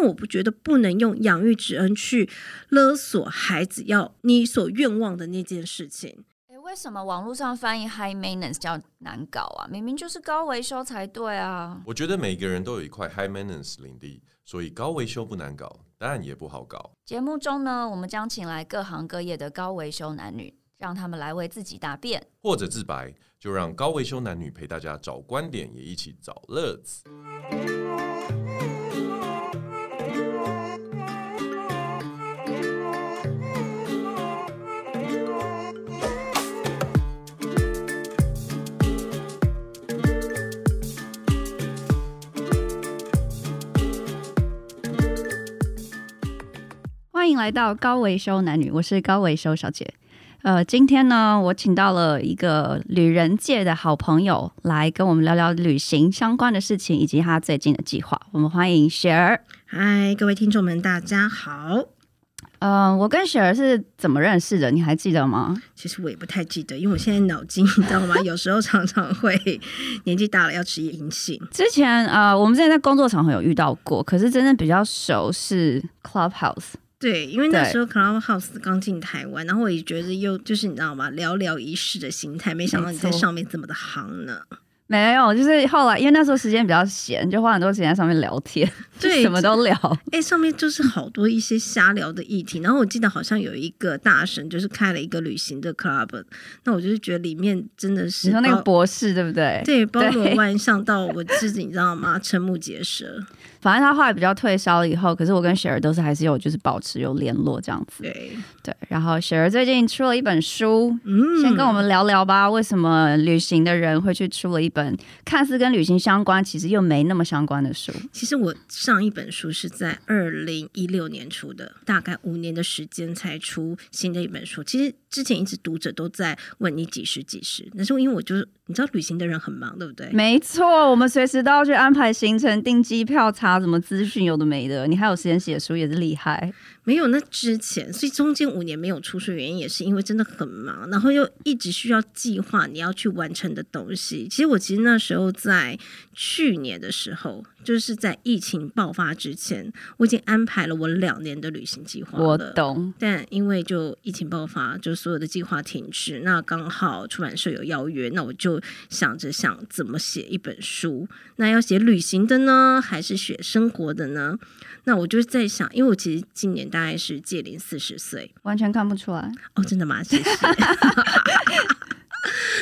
但我不觉得不能用养育之恩去勒索孩子要你所愿望的那件事情。诶，为什么网络上翻译 high maintenance 叫难搞啊？明明就是高维修才对啊！我觉得每个人都有一块 high maintenance 领地，所以高维修不难搞，当然也不好搞。节目中呢，我们将请来各行各业的高维修男女，让他们来为自己答辩，或者自白。就让高维修男女陪大家找观点，也一起找乐子。欢迎来到高维修男女，我是高维修小姐。呃，今天呢，我请到了一个旅人界的好朋友来跟我们聊聊旅行相关的事情，以及他最近的计划。我们欢迎雪儿。嗨，各位听众们，大家好。呃，我跟雪儿是怎么认识的？你还记得吗？其实我也不太记得，因为我现在脑筋，你知道吗？有时候常常会年纪大了要吃银杏。之前呃，我们之前在工作场合有遇到过，可是真正比较熟是 Clubhouse。对，因为那时候 Clubhouse 刚进台湾，然后我也觉得又就是你知道吗？寥寥一世的心态，没想到你在上面这么的行呢。没有，就是后来因为那时候时间比较闲，就花很多时间在上面聊天，对，什么都聊。哎，上面就是好多一些瞎聊的议题。然后我记得好像有一个大神，就是开了一个旅行的 club，那我就是觉得里面真的是你说那个博士对不对？对，包罗万象到 我自己，你知道吗？瞠目结舌。反正他后来比较退烧了以后，可是我跟雪儿都是还是有就是保持有联络这样子。对对，然后雪儿最近出了一本书，嗯，先跟我们聊聊吧。为什么旅行的人会去出了一本看似跟旅行相关，其实又没那么相关的书？其实我上一本书是在二零一六年出的，大概五年的时间才出新的一本书。其实之前一直读者都在问你几时几时，那时候因为我就是你知道旅行的人很忙，对不对？没错，我们随时都要去安排行程、订机票、查啊什么资讯，有的没的。你还有时间写书，也是厉害。没有那之前，所以中间五年没有出书，原因也是因为真的很忙，然后又一直需要计划你要去完成的东西。其实我其实那时候在去年的时候。就是在疫情爆发之前，我已经安排了我两年的旅行计划了。我懂，但因为就疫情爆发，就所有的计划停滞。那刚好出版社有邀约，那我就想着想怎么写一本书。那要写旅行的呢，还是写生活的呢？那我就在想，因为我其实今年大概是届龄四十岁，完全看不出来。哦，真的吗？谢谢。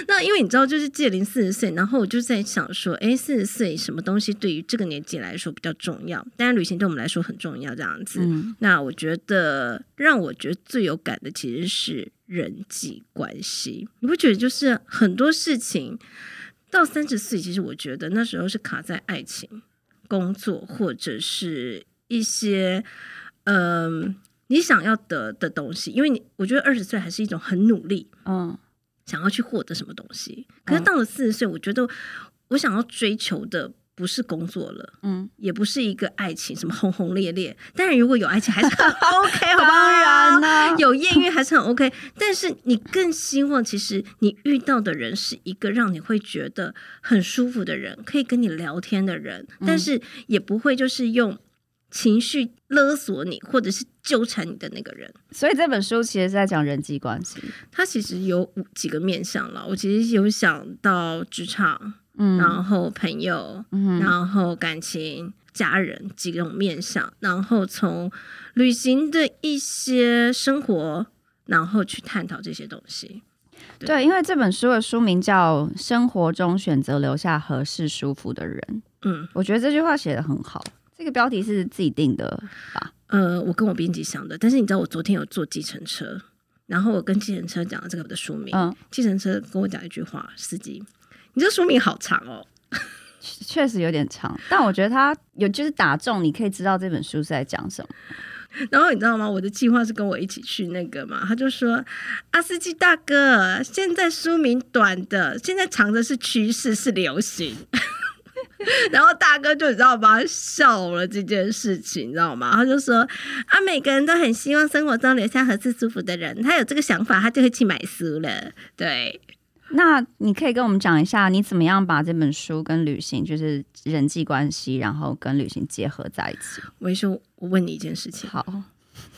那因为你知道，就是届龄四十岁，然后我就在想说，哎，四十岁什么东西对于这个年纪来说比较重要？当然，旅行对我们来说很重要，这样子。嗯、那我觉得让我觉得最有感的其实是人际关系。你不觉得就是很多事情到三十岁，其实我觉得那时候是卡在爱情、工作或者是一些嗯、呃、你想要得的东西。因为你我觉得二十岁还是一种很努力，嗯。想要去获得什么东西，可是到了四十岁，我觉得我想要追求的不是工作了，嗯，也不是一个爱情，什么轰轰烈烈。当然，如果有爱情还是很 OK，好不好？当然呢，有艳遇还是很 OK。但是你更希望，其实你遇到的人是一个让你会觉得很舒服的人，可以跟你聊天的人，但是也不会就是用。情绪勒索你，或者是纠缠你的那个人，所以这本书其实是在讲人际关系。它其实有几个面向了。我其实有想到职场，嗯，然后朋友，嗯，然后感情、家人几种面向，然后从旅行的一些生活，然后去探讨这些东西。对，对，因为这本书的书名叫《生活中选择留下合适舒服的人》。嗯，我觉得这句话写得很好。这个标题是自己定的吧？呃，我跟我编辑想的。但是你知道，我昨天有坐计程车，然后我跟计程车讲了这个的书名。嗯，计程车跟我讲一句话：“司机，你这书名好长哦。”确实有点长，但我觉得他有就是打中，你可以知道这本书是在讲什么。然后你知道吗？我的计划是跟我一起去那个嘛，他就说：“阿司机大哥，现在书名短的，现在长的是趋势，是流行。” 然后大哥就你知道吗？笑了这件事情，你知道吗？他就说啊，每个人都很希望生活中留下合适舒服的人，他有这个想法，他就会去买书了。对，那你可以跟我们讲一下，你怎么样把这本书跟旅行，就是人际关系，然后跟旅行结合在一起？维修，我问你一件事情，好，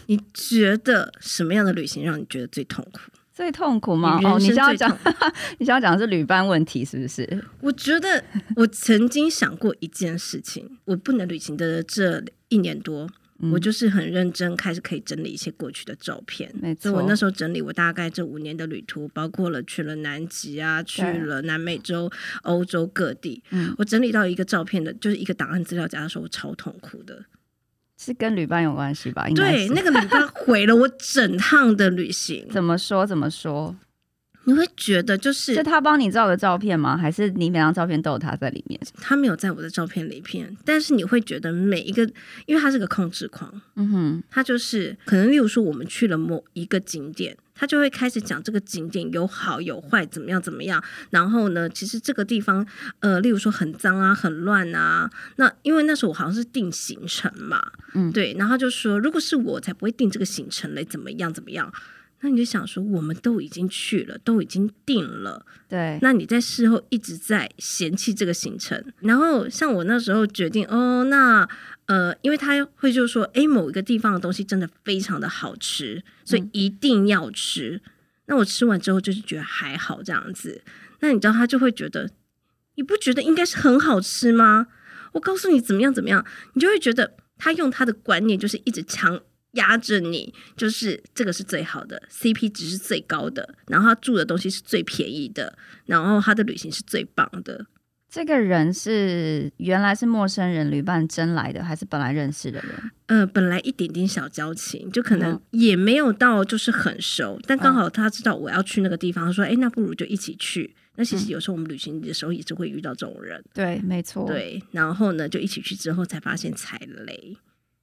你觉得什么样的旅行让你觉得最痛苦？最痛苦吗？哦，你想要讲，你想要讲的是旅伴问题，是不是？我觉得我曾经想过一件事情，我不能旅行的这一年多。嗯、我就是很认真，开始可以整理一些过去的照片。没错，所以我那时候整理，我大概这五年的旅途，包括了去了南极啊，去了南美洲、欧洲各地。嗯，我整理到一个照片的，就是一个档案资料夹的时候，我超痛苦的。是跟旅伴有关系吧？对，那个旅伴毁了我整趟的旅行。怎么说？怎么说？你会觉得就是是他帮你照的照片吗？还是你每张照片都有他在里面？他没有在我的照片里面，但是你会觉得每一个，因为他是个控制狂，嗯哼，他就是可能，例如说我们去了某一个景点，他就会开始讲这个景点有好有坏，怎么样怎么样。然后呢，其实这个地方，呃，例如说很脏啊，很乱啊。那因为那时候我好像是定行程嘛，嗯，对，然后就说如果是我，才不会定这个行程嘞，怎么样怎么样。那你就想说，我们都已经去了，都已经定了，对。那你在事后一直在嫌弃这个行程，然后像我那时候决定，哦，那呃，因为他会就说，诶，某一个地方的东西真的非常的好吃，所以一定要吃。嗯。那我吃完之后就是觉得还好这样子。那你知道他就会觉得，你不觉得应该是很好吃吗？我告诉你怎么样怎么样，你就会觉得他用他的观念就是一直强。压着你，就是这个是最好的，CP 值是最高的，然后他住的东西是最便宜的，然后他的旅行是最棒的。这个人是原来是陌生人旅伴真来的，还是本来认识的人？呃，本来一点点小交情，就可能也没有到就是很熟，嗯、但刚好他知道我要去那个地方，他说：“哎，那不如就一起去。”那其实有时候我们旅行的时候也是会遇到这种人，对，没错，对。然后呢，就一起去之后才发现踩雷。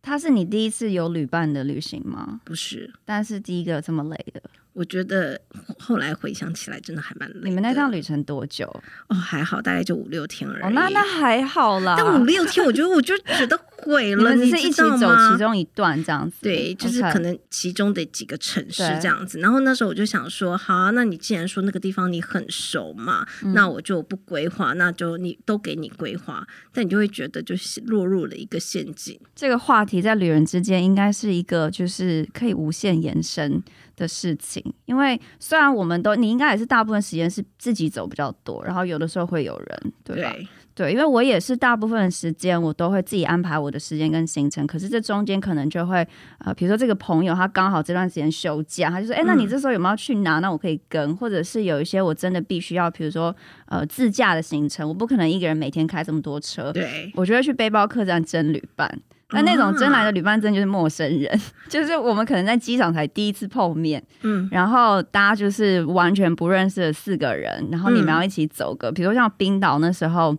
他是你第一次有旅伴的旅行吗？不是，但是第一个这么累的。我觉得后来回想起来，真的还蛮累。你们那趟旅程多久？哦，还好，大概就五六天而已。哦，那那还好啦。但五六天，我觉得我就觉得 毁了。你们是一起走其中一段这样子？对，就是可能其中的几个城市这样子。然后那时候我就想说，好啊，那你既然说那个地方你很熟嘛，嗯、那我就不规划，那就你都给你规划。但你就会觉得就是落入了一个陷阱。这个话题在旅人之间应该是一个就是可以无限延伸的事情，因为虽然我们都，你应该也是大部分时间是自己走比较多，然后有的时候会有人，对吧？对，对，因为我也是大部分的时间我都会自己安排我的时间跟行程，可是这中间可能就会，呃，比如说这个朋友他刚好这段时间休假，他就说，哎，那你这时候有没有去哪？那我可以跟，或者是有一些我真的必须要，比如说，呃，自驾的行程，我不可能一个人每天开这么多车，对，我就会去背包客栈真旅伴。那那种真来的旅伴真就是陌生人，就是我们可能在机场才第一次碰面，嗯，然后大家就是完全不认识的四个人，然后你们要一起走个，比如像冰岛那时候，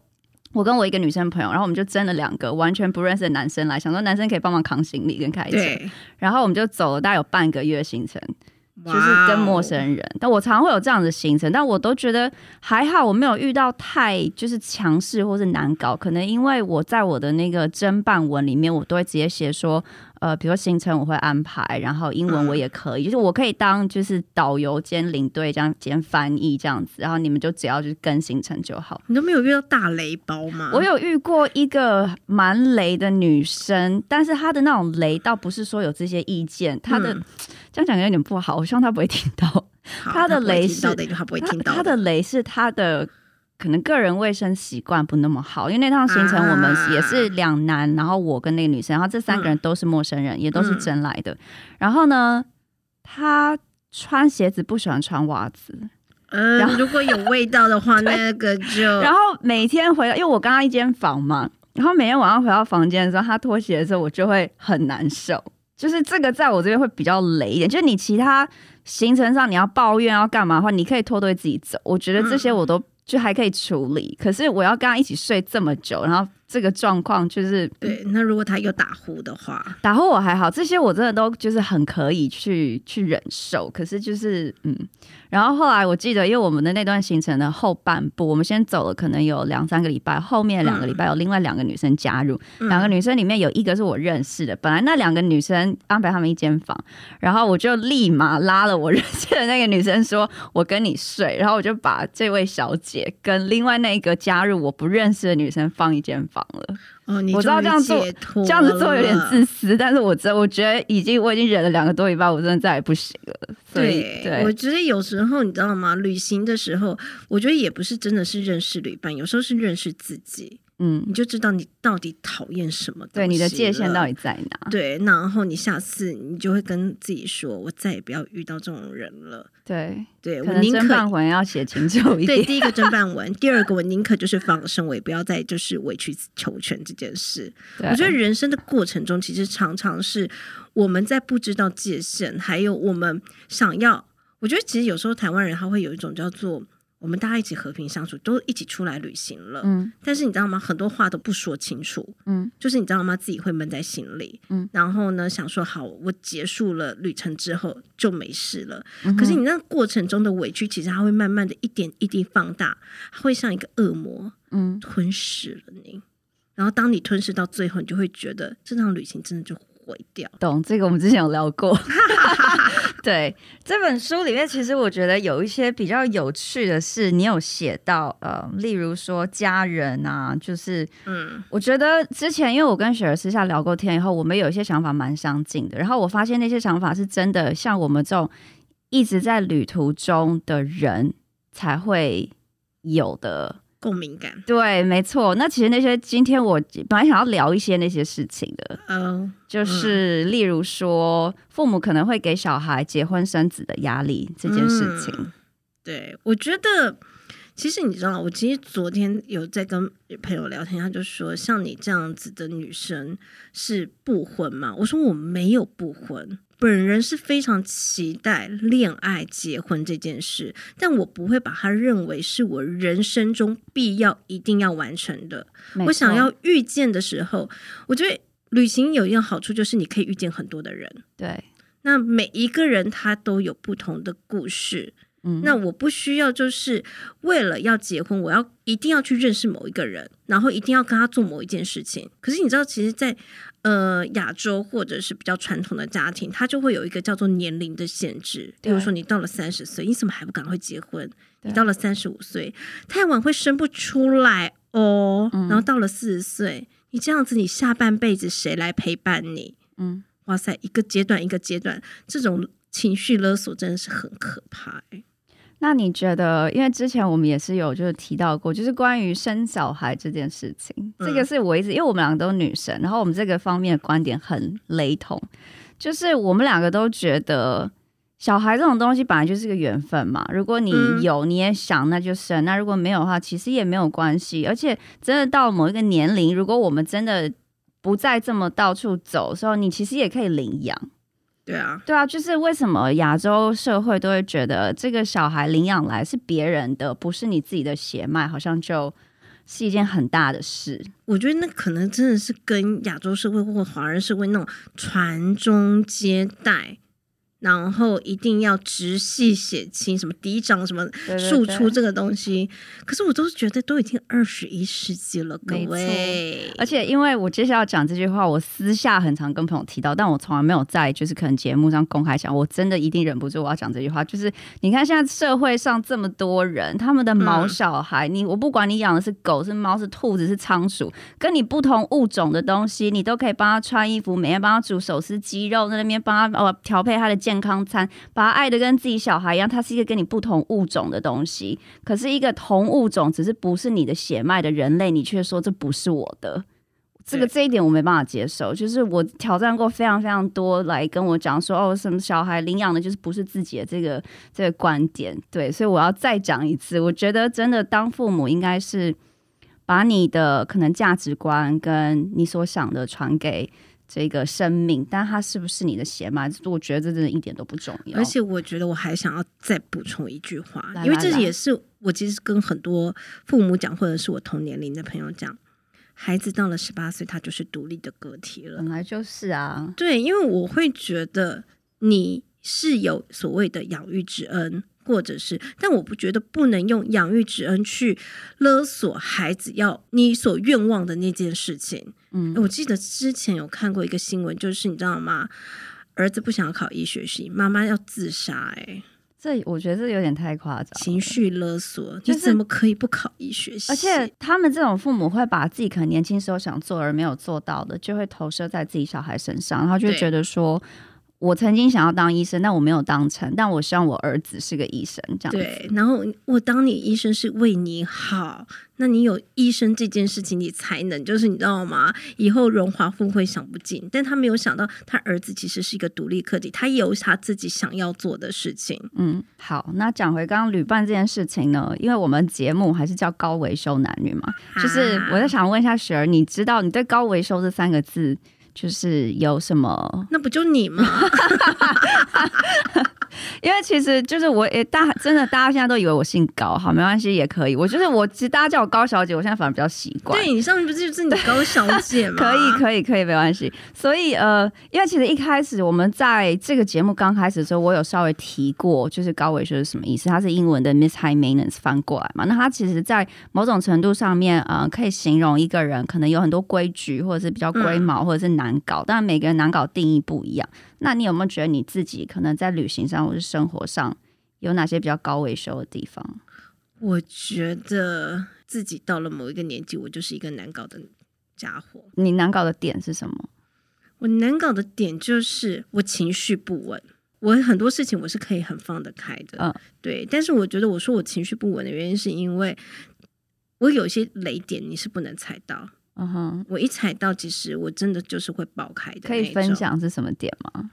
我跟我一个女生朋友，然后我们就征了两个完全不认识的男生来，想说男生可以帮忙扛行李跟开车，然后我们就走了大概有半个月行程。就是跟陌生人但我常常会有这样的行程，但我都觉得还好，我没有遇到太就是强势或是难搞，可能因为我在我的那个侦办文里面，我都会直接写说。呃，比如说行程我会安排，然后英文我也可以，嗯、就是我可以当就是导游兼领队这样兼翻译这样子，然后你们就只要就是跟行程就好。你都没有遇到大雷包吗？我有遇过一个蛮雷的女生，但是她的那种雷倒不是说有这些意见，她的、嗯、这样讲有点不好，我希望她不会听到。她的雷是她不会听到，她的雷是她的。可能个人卫生习惯不那么好，因为那趟行程我们也是两男，啊，然后我跟那个女生，然后这三个人都是陌生人，嗯、也都是真来的，嗯。然后呢，他穿鞋子不喜欢穿袜子，嗯，然后如果有味道的话，那个就然后每天回来，因为我跟他一间房嘛，然后每天晚上回到房间的时候，他脱鞋的时候，我就会很难受。就是这个在我这边会比较雷一点，就是你其他行程上你要抱怨要干嘛的话，你可以拖队自己走。我觉得这些我都。就还可以处理，可是我要跟他一起睡这么久，然后这个状况，就是对。那如果他又打呼的话，打呼我还好，这些我真的都就是很可以去去忍受。可是就是嗯，然后后来我记得，因为我们的那段行程的后半部，我们先走了可能有两三个礼拜，后面两个礼拜有另外两个女生加入，嗯、两个女生里面有一个是我认识的，本来那两个女生安排他们一间房，然后我就立马拉了我认识的那个女生说，我跟你睡，然后我就把这位小姐跟另外那个加入我不认识的女生放一间房。了哦，我知道这样做这样子做有点自私，但是我真我觉得已经我已经忍了两个多礼拜，我真的再也不行了。对，对我觉得有时候你知道吗？旅行的时候，我觉得也不是真的是认识旅伴，有时候是认识自己。嗯，你就知道你到底讨厌什么，对，你的界限到底在哪？对，然后你下次你就会跟自己说，我再也不要遇到这种人了。对，对我宁可侦办文要写清楚一点。对，第一个侦办文，第二个我宁可就是放生，我也不要再就是委曲求全这件事。我觉得人生的过程中，其实常常是我们在不知道界限，还有我们想要。我觉得其实有时候台湾人他会有一种叫做。我们大家一起和平相处，都一起出来旅行了。嗯，但是你知道吗？很多话都不说清楚。嗯，就是你知道吗？自己会闷在心里。嗯，然后呢，想说好，我结束了旅程之后就没事了。嗯。可是你那过程中的委屈，其实它会慢慢的一点一滴放大，会像一个恶魔，嗯，吞噬了你。然后当你吞噬到最后，你就会觉得这场旅行真的就。毁掉，懂这个？我们之前有聊过。对，这本书里面，其实我觉得有一些比较有趣的是，你有写到呃，例如说家人啊，就是嗯，我觉得之前因为我跟雪儿私下聊过天以后，我们有一些想法蛮相近的。然后我发现那些想法是真的，像我们这种一直在旅途中的人才会有的。共鸣感，对，没错。那其实那些今天我本来想要聊一些那些事情的，嗯，就是例如说父母可能会给小孩结婚生子的压力这件事情。嗯，对，我觉得其实你知道，我其实昨天有在跟朋友聊天，他就说像你这样子的女生是不婚吗？我说我没有不婚。本人是非常期待恋爱、结婚这件事，但我不会把它认为是我人生中必要、一定要完成的。我想要遇见的时候，我觉得旅行有一个好处，就是你可以遇见很多的人。对，那每一个人他都有不同的故事。嗯，那我不需要就是为了要结婚，我要一定要去认识某一个人，然后一定要跟他做某一件事情。可是你知道，其实在，在呃亚洲或者是比较传统的家庭，他就会有一个叫做年龄的限制。比如说，你到了三十岁，你怎么还不赶快结婚？你到了三十五岁，太晚会生不出来哦。然后到了四十岁，你这样子，你下半辈子谁来陪伴你？嗯，哇塞，一个阶段一个阶段，这种情绪勒索真的是很可怕欸。那你觉得，因为之前我们也是有就是提到过，就是关于生小孩这件事情，嗯、这个是我一直，因为我们两个都是女生，然后我们这个方面的观点很雷同，就是我们两个都觉得小孩这种东西本来就是个缘分嘛，如果你有你也想那就生，那如果没有的话，其实也没有关系，而且真的到某一个年龄，如果我们真的不再这么到处走的时候，你其实也可以领养。对啊，对啊，就是为什么亚洲社会都会觉得这个小孩领养来是别人的，不是你自己的血脉，好像就是一件很大的事。我觉得那可能真的是跟亚洲社会或华人社会那种传宗接代。然后一定要直系血亲，什么嫡长什么庶出这个东西，对对对，可是我都是觉得都已经二十一世纪了，各位。而且因为我接下来要讲这句话，我私下很常跟朋友提到，但我从来没有在就是可能节目上公开讲。我真的一定忍不住我要讲这句话，就是你看现在社会上这么多人，他们的毛小孩，嗯、你我不管你养的是狗、是猫、是兔子、是仓鼠，跟你不同物种的东西，你都可以帮他穿衣服，每天帮他煮手撕鸡肉，在那边帮他哦调配他的。健康餐，把他爱的跟自己小孩一样，它是一个跟你不同物种的东西。可是，一个同物种，只是不是你的血脉的人类，你却说这不是我的，这个这一点我没办法接受。就是我挑战过非常非常多来跟我讲说，哦，什么小孩领养的，就是不是自己的这个这个观点。对，所以我要再讲一次，我觉得真的当父母应该是把你的可能价值观跟你所想的传给。这个生命，但它是不是你的血脉？我觉得这真的一点都不重要。而且，我觉得我还想要再补充一句话，来来来，因为这也是我其实跟很多父母讲，或者是我同年龄的朋友讲，孩子到了十八岁，他就是独立的个体了。本来就是啊，对，因为我会觉得你是有所谓的养育之恩。或者是，但我不觉得不能用养育之恩去勒索孩子要你所愿望的那件事情。嗯，我记得之前有看过一个新闻，就是你知道吗？儿子不想要考医学系，妈妈要自杀。哎，这我觉得这有点太夸张，情绪勒索，就是、你怎么可以不考医学系？而且他们这种父母会把自己可能年轻时候想做而没有做到的，就会投射在自己小孩身上，然后就觉得说。我曾经想要当医生，但我没有当成。但我希望我儿子是个医生，这样子。对，然后我当你医生是为你好，那你有医生这件事情，你才能就是你知道吗？以后荣华富贵享不尽。但他没有想到，他儿子其实是一个独立个体，他也有他自己想要做的事情。嗯，好，那讲回刚刚旅伴这件事情呢，因为我们节目还是叫高维修男女嘛，啊、就是我在想问一下雪儿，你知道你对高维修这三个字？就是有什么？那不就你吗？因为其实就是我也大真的，大家现在都以为我姓高，好，没关系，也可以。我就是我，其实大家叫我高小姐，我现在反而比较习惯。对，你上面不是就是你高小姐 吗？可以，可以，可以，没关系。所以呃，因为其实一开始我们在这个节目刚开始的时候，我有稍微提过，就是高维修是什么意思？它是英文的 Miss High Maintenance 翻过来嘛。那它其实，在某种程度上面，呃，可以形容一个人可能有很多规矩，或者是比较龟毛，或者是难搞。当然，每个人难搞定义不一样。那你有没有觉得你自己可能在旅行上或是生活上有哪些比较高维修的地方？我觉得自己到了某一个年纪，我就是一个难搞的家伙。你难搞的点是什么？我难搞的点就是我情绪不稳。我很多事情我是可以很放得开的，嗯，对。但是我觉得我说我情绪不稳的原因，是因为我有些雷点你是不能踩到。嗯哼，我一踩到，其实我真的就是会爆开的。可以分享是什么点吗？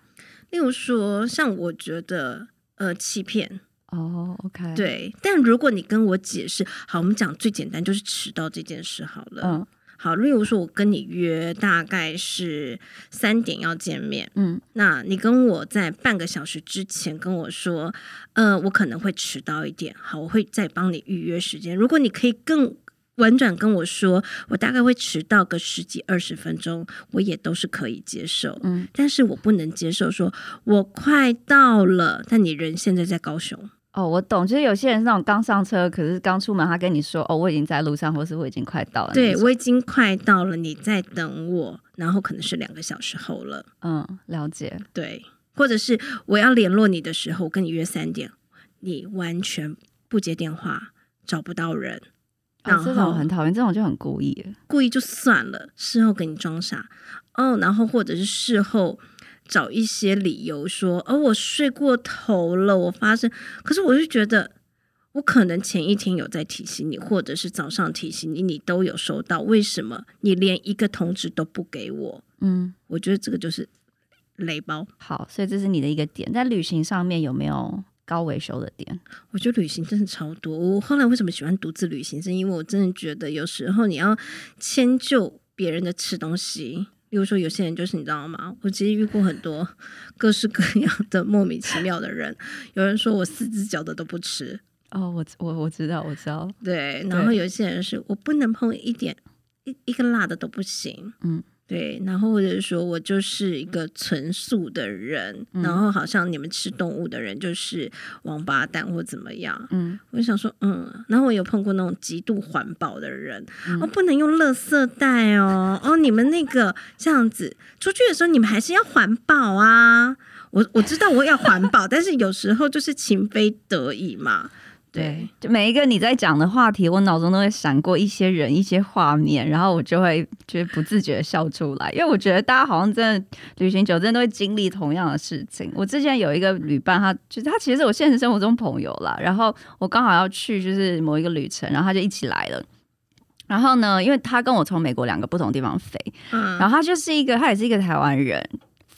例如说，像我觉得，呃，欺骗。哦，OK。对，但如果你跟我解释，好，我们讲最简单，就是迟到这件事好了。嗯，好，例如说，我跟你约大概是三点要见面，嗯，那你跟我在半个小时之前跟我说，呃，我可能会迟到一点，好，我会再帮你预约时间。如果你可以更婉转跟我说，我大概会迟到个十几二十分钟，我也都是可以接受。嗯，但是我不能接受说我快到了，但你人现在在高雄。哦，我懂，就是有些人是那种刚上车，可是刚出门，他跟你说，哦，我已经在路上，或是我已经快到了。对，我已经快到了，你在等我，然后可能是两个小时后了。嗯，了解。对，或者是我要联络你的时候，我跟你约三点，你完全不接电话，找不到人。然后、哦、这种很讨厌，这种就很故意，故意就算了，事后给你装傻哦，然后或者是事后找一些理由说，哦，我睡过头了，我发生，可是我就觉得，我可能前一天有在提醒你，或者是早上提醒你，你都有收到，为什么你连一个通知都不给我？嗯，我觉得这个就是雷包。好，所以这是你的一个点，在旅行上面有没有？高维修的点，我觉得旅行真的超多。我后来为什么喜欢独自旅行？是因为我真的觉得有时候你要迁就别人的吃东西，比如说有些人就是你知道吗？我其实遇过很多 各式各样的莫名其妙的人。有人说我四只脚的都不吃哦，我我我知道我知道，对。然后有些人是我不能碰一点一一个辣的都不行，嗯。对，然后或者说我就是一个纯素的人，嗯、然后好像你们吃动物的人就是王八蛋或怎么样。嗯，我就想说，嗯，然后我有碰过那种极度环保的人，嗯、哦，不能用垃圾袋哦，哦，你们那个这样子出去的时候，你们还是要环保啊。我我知道我要环保，但是有时候就是情非得已嘛。对，就每一个你在讲的话题，我脑中都会闪过一些人、一些画面，然后我就会就是不自觉的笑出来，因为我觉得大家好像真的旅行久，真的都会经历同样的事情。我之前有一个旅伴，他就是他其实是我现实生活中朋友啦，然后我刚好要去就是某一个旅程，然后他就一起来了。然后呢，因为他跟我从美国两个不同地方飞，嗯，然后他就是一个他也是一个台湾人。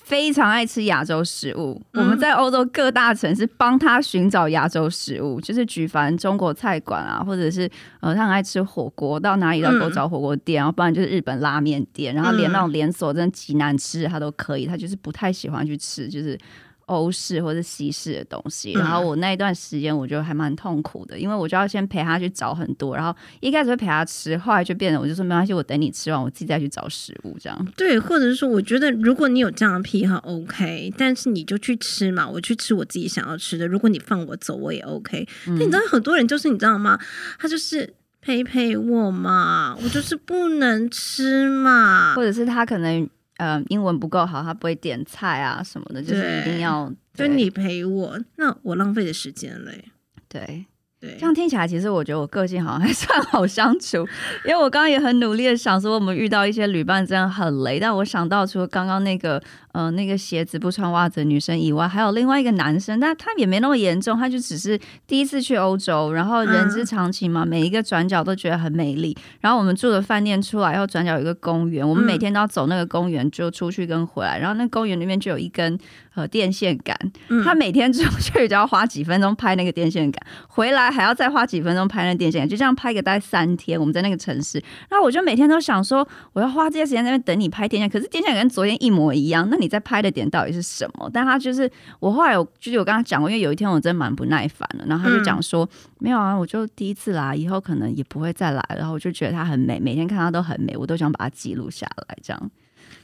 非常爱吃亚洲食物，嗯、我们在欧洲各大城市帮他寻找亚洲食物，就是举凡中国菜馆啊，或者是呃，他很爱吃火锅，到哪里都给我找火锅店，嗯、然后不然就是日本拉面店，然后连那种连锁真的极难吃他都可以，他就是不太喜欢去吃，就是欧式或者西式的东西，嗯、然后我那一段时间我觉得还蛮痛苦的，因为我就要先陪他去找很多，然后一开始会陪他吃，后来就变得我就说没关系，我等你吃完，我自己再去找食物这样。对，或者是说，我觉得如果你有这样的癖好，OK，但是你就去吃嘛，我去吃我自己想要吃的，如果你放我走，我也 OK。那、嗯、你知道很多人就是你知道吗？他就是陪陪我嘛，我就是不能吃嘛，或者是他可能。呃，英文不够好，他不会点菜啊什么的，就是一定要就你陪我，那我浪费的时间嘞。对对，这样听起来，其实我觉得我个性好像还算好相处，因为我刚刚也很努力的想说，我们遇到一些旅伴真的很雷，但我想到除了刚刚那个。呃，那个鞋子不穿袜子的女生以外，还有另外一个男生，但他也没那么严重，他就只是第一次去欧洲，然后人之常情嘛，嗯、每一个转角都觉得很美丽。然后我们住的饭店出来以后，转角有一个公园，我们每天都要走那个公园，就出去跟回来。然后那公园里面就有一根呃电线杆，他每天出去就要花几分钟拍那个电线杆，回来还要再花几分钟拍那个电线杆，就这样拍个大概三天。我们在那个城市，然后我就每天都想说，我要花这些时间在那边等你拍电线，可是电线杆跟昨天一模一样，那你。在拍的点到底是什么？但他就是我后来有就是我跟他讲过，因为有一天我真的蛮不耐烦了，然后他就讲说、嗯、没有啊，我就第一次来，以后可能也不会再来。然后我就觉得他很美，每天看他都很美，我都想把它记录下来。这样，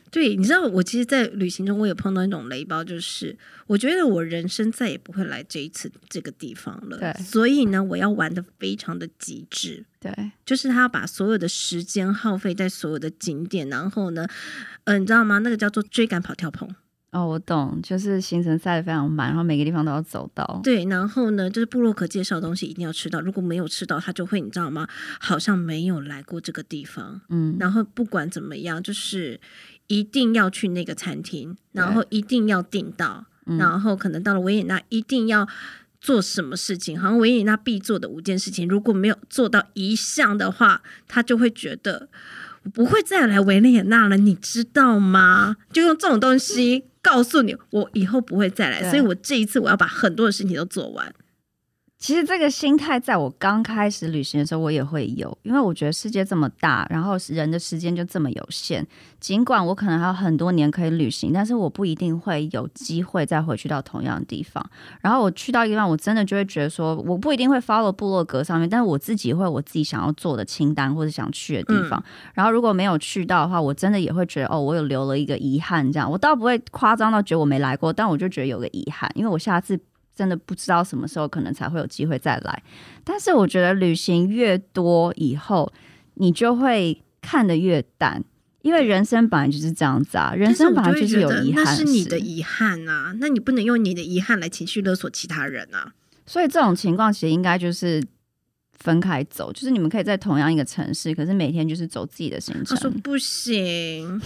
对，你知道我其实，在旅行中我也碰到一种雷包，就是我觉得我人生再也不会来这一次这个地方了。对，所以呢，我要玩的非常的极致。对，就是他要把所有的时间耗费在所有的景点，然后呢，嗯、呃，你知道吗？那个叫做追赶跑跳棚。哦，我懂，就是行程塞得非常满，然后每个地方都要走到。对，然后呢，就是布洛克介绍的东西一定要吃到，如果没有吃到，他就会你知道吗？好像没有来过这个地方。嗯，然后不管怎么样，就是一定要去那个餐厅，然后一定要订到，然后可能到了维也纳一定要做什么事情，好像维也纳必做的五件事情，如果没有做到一项的话，他就会觉得我不会再来维也纳了，你知道吗？就用这种东西。告诉你，我以后不会再来，所以我这一次我要把很多的事情都做完。其实这个心态在我刚开始旅行的时候，我也会有，因为我觉得世界这么大，然后人的时间就这么有限。尽管我可能还有很多年可以旅行，但是我不一定会有机会再回去到同样的地方。然后我去到一个地方，我真的就会觉得说，我不一定会 follow 部落格上面，但是我自己会我自己想要做的清单或者想去的地方。嗯、然后如果没有去到的话，我真的也会觉得哦，我有留了一个遗憾。这样，我倒不会夸张到觉得我没来过，但我就觉得有个遗憾，因为我下次。真的不知道什么时候可能才会有机会再来，但是我觉得旅行越多以后，你就会看得越淡，因为人生本来就是这样子啊，人生本来就是有遗憾，那是你的遗憾啊，那你不能用你的遗憾来情绪勒索其他人啊。所以这种情况其实应该就是分开走，就是你们可以在同样一个城市，可是每天就是走自己的行程。他说不行。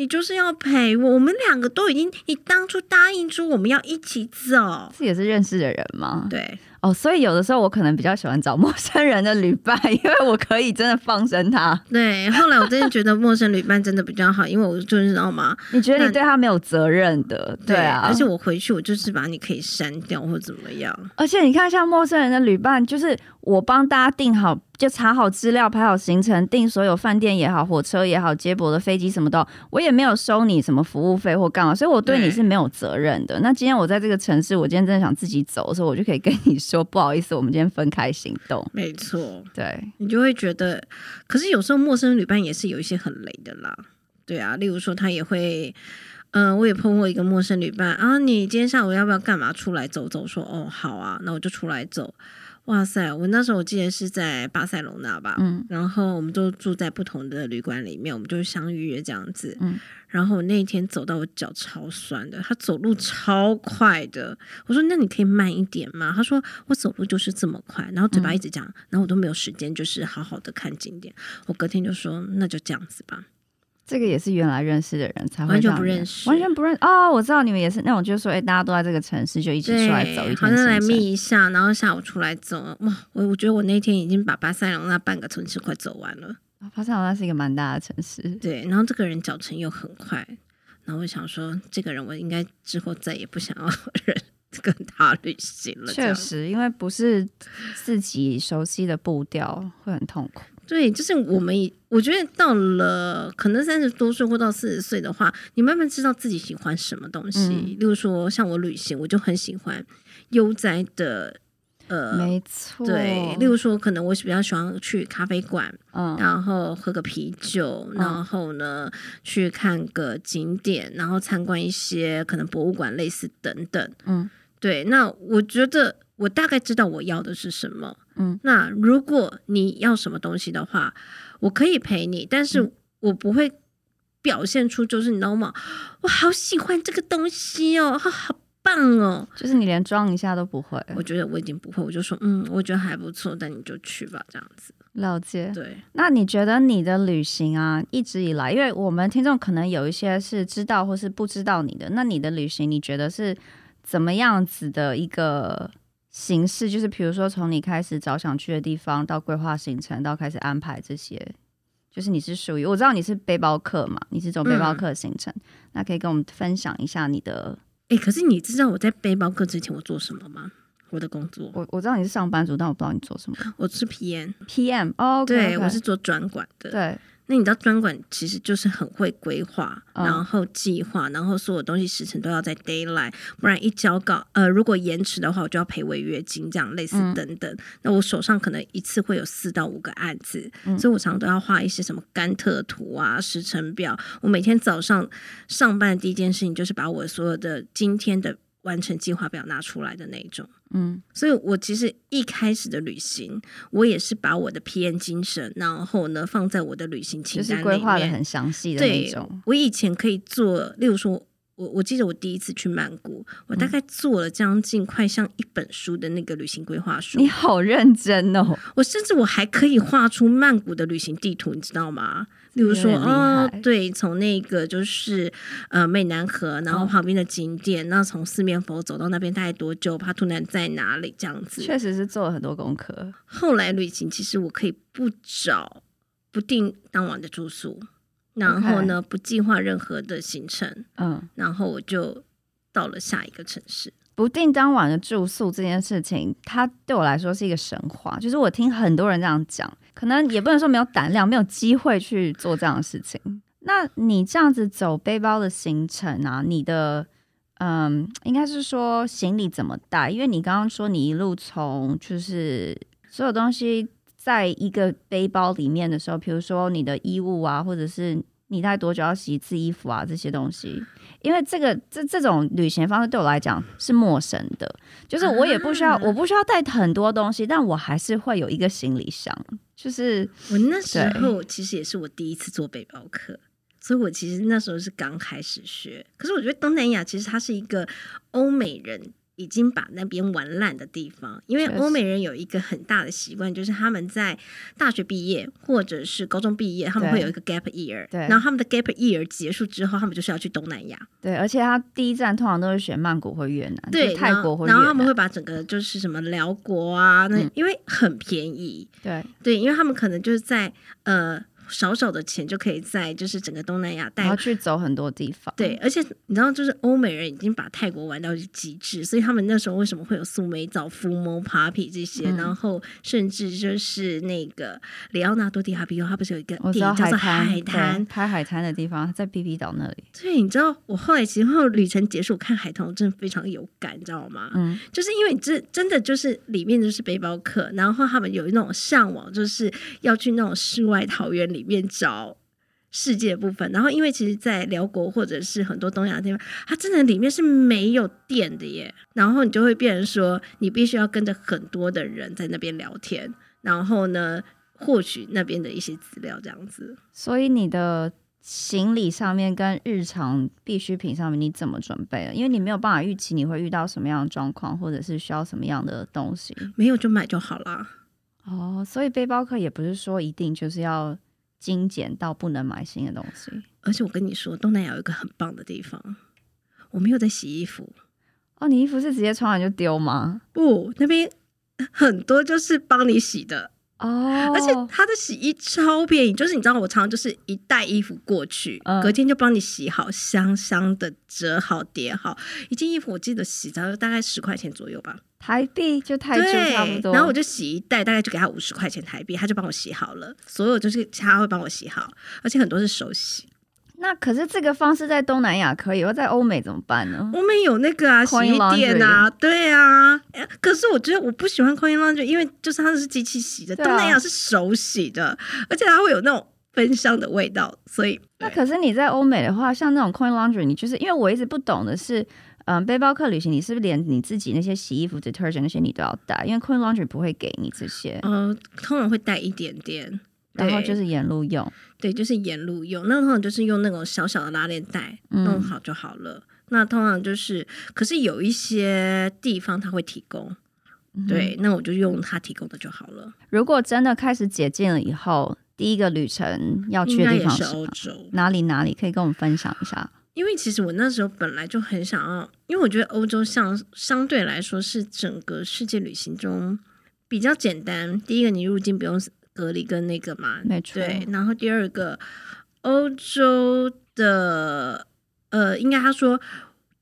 你就是要陪我，我们两个都已经，你当初答应说我们要一起走，这也是认识的人吗？对。哦，所以有的时候我可能比较喜欢找 陌生人的旅伴，因为我可以真的放生他。对，后来我真的觉得陌生旅伴真的比较好，因为我就是知道吗？你觉得你对他没有责任的，对啊。而且我回去我就是把你可以删掉或怎么样。而且你看，像陌生人的旅伴，就是我帮大家定好，就查好资料、排好行程、订所有饭店也好、火车也好、接驳的飞机什么的，我也没有收你什么服务费或干嘛，所以我对你是没有责任的。那今天我在这个城市，我今天真的想自己走的时候，我就可以跟你说。不好意思，我们今天分开行动。没错，对，你就会觉得，可是有时候陌生旅伴也是有一些很雷的啦。对啊，例如说他也会，嗯、呃，我也碰过一个陌生旅伴啊，你今天下午要不要干嘛？出来走走？说哦，好啊，那我就出来走。哇塞，我那时候我记得是在巴塞隆纳吧，嗯，然后我们都住在不同的旅馆里面，我们就相约这样子，嗯。然后我那一天走到我脚超酸的，他走路超快的。我说：“那你可以慢一点吗？”他说：“我走路就是这么快。”然后嘴巴一直讲，嗯、然后我都没有时间，就是好好的看景点。我隔天就说：“那就这样子吧。”这个也是原来认识的人才会完全不认识，完全不认哦。我知道你们也是那种，就是说，哎，大家都在这个城市，就一起出来走一天，好像来密一下，然后下午出来走。哇，我我觉得我那天已经把巴塞隆那半个城市快走完了。巴塞罗那是一个蛮大的城市，对。然后这个人脚程又很快，然后我想说，这个人我应该之后再也不想要人 跟他旅行了。确实，因为不是自己熟悉的步调，会很痛苦。对，就是我们，我觉得到了可能三十多岁或到四十岁的话，你慢慢知道自己喜欢什么东西。嗯、例如说，像我旅行，我就很喜欢悠哉的，呃，没错，对。例如说，可能我比较喜欢去咖啡馆，嗯，然后喝个啤酒，嗯、然后呢去看个景点，然后参观一些可能博物馆类似等等，嗯，对。那我觉得我大概知道我要的是什么。嗯，那如果你要什么东西的话，我可以陪你，但是我不会表现出就是你知道吗？我好喜欢这个东西哦，好好棒哦，就是你连装一下都不会。我觉得我已经不会，我就说嗯，我觉得还不错，那你就去吧，这样子。了解。对，那你觉得你的旅行啊，一直以来，因为我们听众可能有一些是知道或是不知道你的，那你的旅行，你觉得是怎么样子的一个？形式就是，比如说从你开始找想去的地方，到规划行程，到开始安排这些，就是你是属于我知道你是背包客嘛，你是走背包客行程，嗯、那可以跟我们分享一下你的。哎、欸，可是你知道我在背包客之前我做什么吗？我的工作，我我知道你是上班族，但我不知道你做什么。我是 PM，PM，PM，哦，对我是做专管的，对。那你知道专管其实就是很会规划，哦、然后计划，然后所有东西时程都要在 deadline，不然一交稿，呃，如果延迟的话，我就要赔违约金，这样类似等等。嗯、那我手上可能一次会有四到五个案子，嗯、所以我常常都要画一些什么甘特图啊、时程表。我每天早上上班的第一件事情就是把我所有的今天的完成计划表拿出来的那一种。嗯，所以我其实一开始的旅行，我也是把我的 PN 精神，然后呢放在我的旅行清单里面，规划的很详细的那种。对，我以前可以做，例如说，我我记得我第一次去曼谷，我大概做了将近快像一本书的那个旅行规划书。你好认真哦！我甚至我还可以画出曼谷的旅行地图，你知道吗？比如说，哦，对，从那个就是呃湄南河，然后旁边的景点，那、哦、从四面佛走到那边大概多久？帕图南在哪里？这样子，确实是做了很多功课。后来旅行其实我可以不找、不定当晚的住宿，然后呢.不计划任何的行程，嗯，然后我就到了下一个城市。不定当晚的住宿这件事情，它对我来说是一个神话。就是我听很多人这样讲，可能也不能说没有胆量，没有机会去做这样的事情。那你这样子走背包的行程啊，你的嗯，应该是说行李怎么带？因为你刚刚说你一路从就是所有东西在一个背包里面的时候，比如说你的衣物啊，或者是你带多久要洗一次衣服啊，这些东西。因为这个这这种旅行方式对我来讲是陌生的，就是我也不需要，啊、我不需要带很多东西，但我还是会有一个行李箱。就是我那时候其实也是我第一次做背包客，所以我其实那时候是刚开始学。可是我觉得东南亚其实它是一个欧美人。已经把那边玩烂的地方，因为欧美人有一个很大的习惯，就是他们在大学毕业或者是高中毕业，他们会有一个 gap year，对，然后他们的 gap year 结束之后，他们就是要去东南亚，对，而且他第一站通常都是选曼谷或越南，对，泰国或然后他们会把整个就是什么辽国啊，那、嗯、因为很便宜，对。对，因为他们可能就是在呃。少少的钱就可以在就是整个东南亚带，然后去走很多地方。对，而且你知道，就是欧美人已经把泰国玩到极致，所以他们那时候为什么会有素梅澡、敷摩 Papi 这些，嗯、然后甚至就是那个里奥纳多·迪卡皮欧，他不是有一个电影叫做海滩，滩拍海滩的地方在 BB 岛那里。对，你知道我后来其实后旅程结束看海滩，我真的非常有感，你知道吗？嗯，就是因为这真的就是里面就是背包客，然后他们有那种向往，就是要去那种世外桃源里。里面找世界部分，然后因为其实，在辽国或者是很多东亚的地方，它真的里面是没有电的耶。然后你就会变成说，你必须要跟着很多的人在那边聊天，然后呢，获取那边的一些资料，这样子。所以你的行李上面跟日常必需品上面，你怎么准备了？因为你没有办法预期你会遇到什么样的状况，或者是需要什么样的东西，没有就买就好了。哦，所以背包客也不是说一定就是要精简到不能买新的东西。而且我跟你说，东南亚有一个很棒的地方，我没有在洗衣服。哦，你衣服是直接穿完就丢吗？不，那边很多就是帮你洗的。哦，而且它的洗衣超便宜，就是你知道我常常就是一袋衣服过去，嗯隔天就帮你洗好，香香的折好叠好，一件衣服我记得洗澡大概十块钱左右吧，台币就台币差不多。然后我就洗一袋，大概就给他五十块钱台币，他就帮我洗好了，所有就是他会帮我洗好，而且很多是手洗。那可是这个方式在东南亚可以，我在欧美怎么办呢？欧美有那个啊，洗衣店啊，对啊。可是我觉得我不喜欢 Coin Laundry，因为就是它是机器洗的，东南亚是手洗的，而且它会有那种芬香的味道，所以那可是你在欧美的话，像那种 Coin Laundry，你就是因为我一直不懂的是，嗯，背包客旅行，你是不是连你自己那些洗衣服、detergent 那些你都要带？因为 Coin Laundry 不会给你这些，呃，通常会带一点点，然后就是沿路用。对，就是沿路用。那通常就是用那种小小的拉链袋嗯弄好就好了。那通常就是，可是有一些地方它会提供，嗯对，那我就用它提供的就好了。如果真的开始解禁了以后，第一个旅程要去的地方是欧洲。哪里？哪里可以跟我们分享一下？因为其实我那时候本来就很想要，因为我觉得欧洲相相对来说是整个世界旅行中比较简单。第一个，你入境不用隔离跟那个嘛，没错对。然后第二个，欧洲的呃，应该他说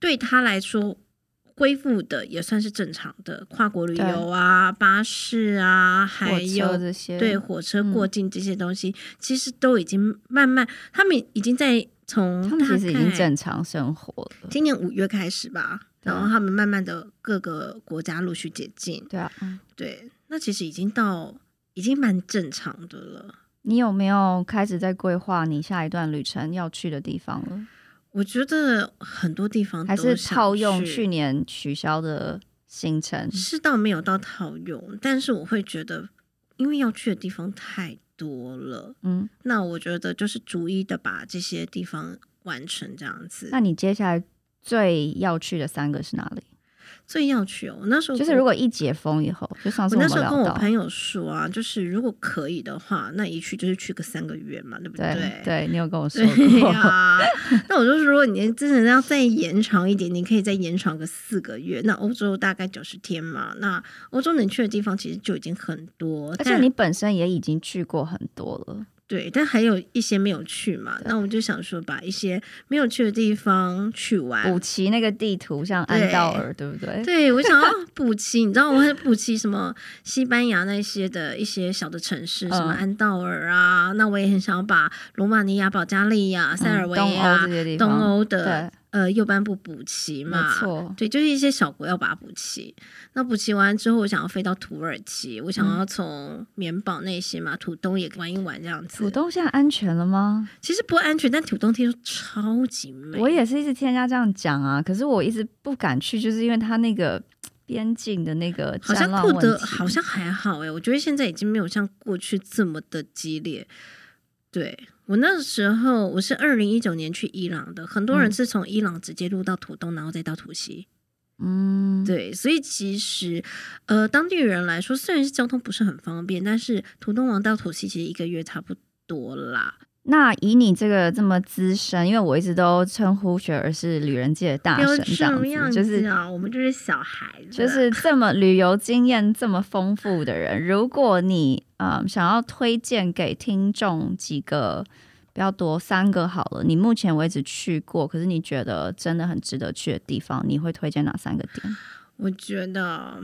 对他来说恢复的也算是正常的，跨国旅游啊、巴士啊，还有这些，对火车过境这些东西，其实都已经慢慢，他们已经在从他们其实已经正常生活了。今年五月开始吧，然后他们慢慢的各个国家陆续解禁，对啊，嗯对，那其实已经到已经蛮正常的了。你有没有开始在规划你下一段旅程要去的地方了？我觉得很多地方还是套用去去年取消的行程？是倒没有到套用，但是我会觉得，因为要去的地方太多了，嗯，那我觉得就是逐一的把这些地方完成这样子。那你接下来最要去的三个是哪里？最要去哦，我那时候就是如果一解封以后，就上次我那时候跟我朋友说啊，就是如果可以的话，那一去就是去个三个月嘛，对不对对？对，你有跟我说对过，呀、那我就说，如果你真的要再延长一点，你可以再延长个四个月。那欧洲大概九十天嘛，那欧洲能去的地方其实就已经很多，但而且你本身也已经去过很多了。对，但还有一些没有去嘛。那我们就想说，把一些没有去的地方去完补。齐那个地图，像安道尔，对不对？对，我想要补齐，你知道我会补齐什么西班牙那些的一些小的城市，嗯什么安道尔啊。那我也很想要把罗马尼亚、保加利亚、塞尔维亚、东，欧的对，呃右半部补齐没嘛。错。对，就是一些小国要把它补齐。那补齐完之后，我想要飞到土耳其，我想要从棉堡那些嘛，土东也玩一玩这样子。土东现在安全了吗？其实不安全，但土东听说超级美。我也是一直听人家这样讲啊，可是我一直不敢去，就是因为它那个 边境的那个好像过得好像还好哎，我觉得现在已经没有像过去这么的激烈。对我那时候，我是二零一九年去伊朗的，很多人嗯是从伊朗直接入到土东，然后再到土西。嗯，对，所以其实呃，当地人来说，虽然是交通不是很方便，但是土东王到土西其实一个月差不多啦。那以你这个这么资深，因为我一直都称呼雪儿是旅人界的大神，这样子，就是啊，我们就是小孩子，就是这么旅游经验这么丰富的人，如果你嗯想要推荐给听众几个比较多三个好了，你目前为止去过，可是你觉得真的很值得去的地方，你会推荐哪三个点？我觉得，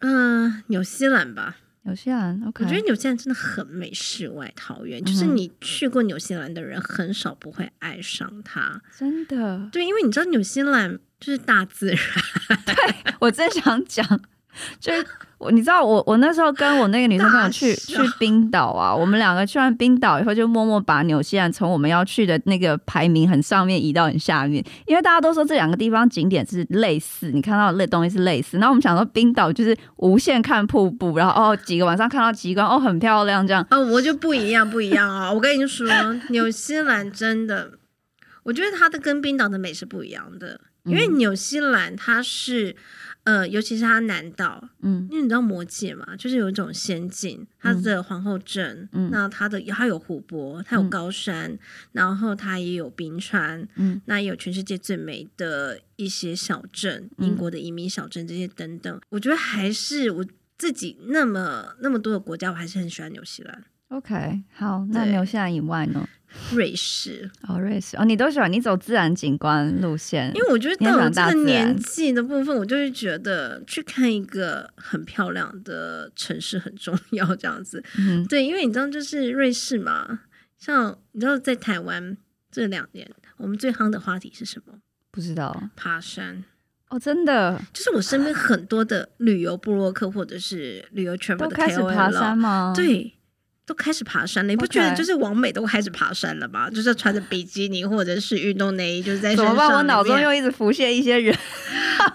嗯、纽西兰吧。纽西兰，OK，我觉得纽西兰真的很美，世外桃源，就是你去过纽西兰的人，很少不会爱上它。真的，对，因为你知道纽西兰就是大自然，对我真想讲，就是我，你知道我，我那时候跟我那个女生朋友去去冰岛啊，我们两个去完冰岛以后，就默默把纽西兰从我们要去的那个排名很上面移到很下面，因为大家都说这两个地方景点是类似，你看到的东西是类似，然后我们想说冰岛就是无限看瀑布，然后哦几个晚上看到极光，哦很漂亮这样，哦，我就不一样，不一样哦。我跟你说，纽西兰真的，我觉得它的跟冰岛的美是不一样的，因为纽西兰它是。呃，尤其是它南岛，嗯。因为你知道魔界嘛，就是有一种仙境，它的皇后镇，嗯。那它的它有湖泊，它有高山，然后它也有冰川，嗯。那也有全世界最美的一些小镇，嗯。英国的移民小镇这些等等，我觉得还是我自己那么那么多的国家，我还是很喜欢纽西兰。OK，好，那纽西兰以外呢？瑞士哦，瑞士哦，你都喜欢你走自然景观路线，因为我觉得到了这个年纪的部分，我就会觉得去看一个很漂亮的城市很重要，这样子。嗯，对，因为你知道，就是瑞士嘛，像你知道，在台湾这两年，我们最夯的话题是什么？不知道，爬山。哦，真的，就是我身边很多的旅游部落客或者是旅游圈都开始爬山吗？对。都开始爬山了，你不觉得就是王美都开始爬山了吗.就是穿着比基尼或者是运动内衣，就是在。怎么办？我脑中又一直浮现一些人。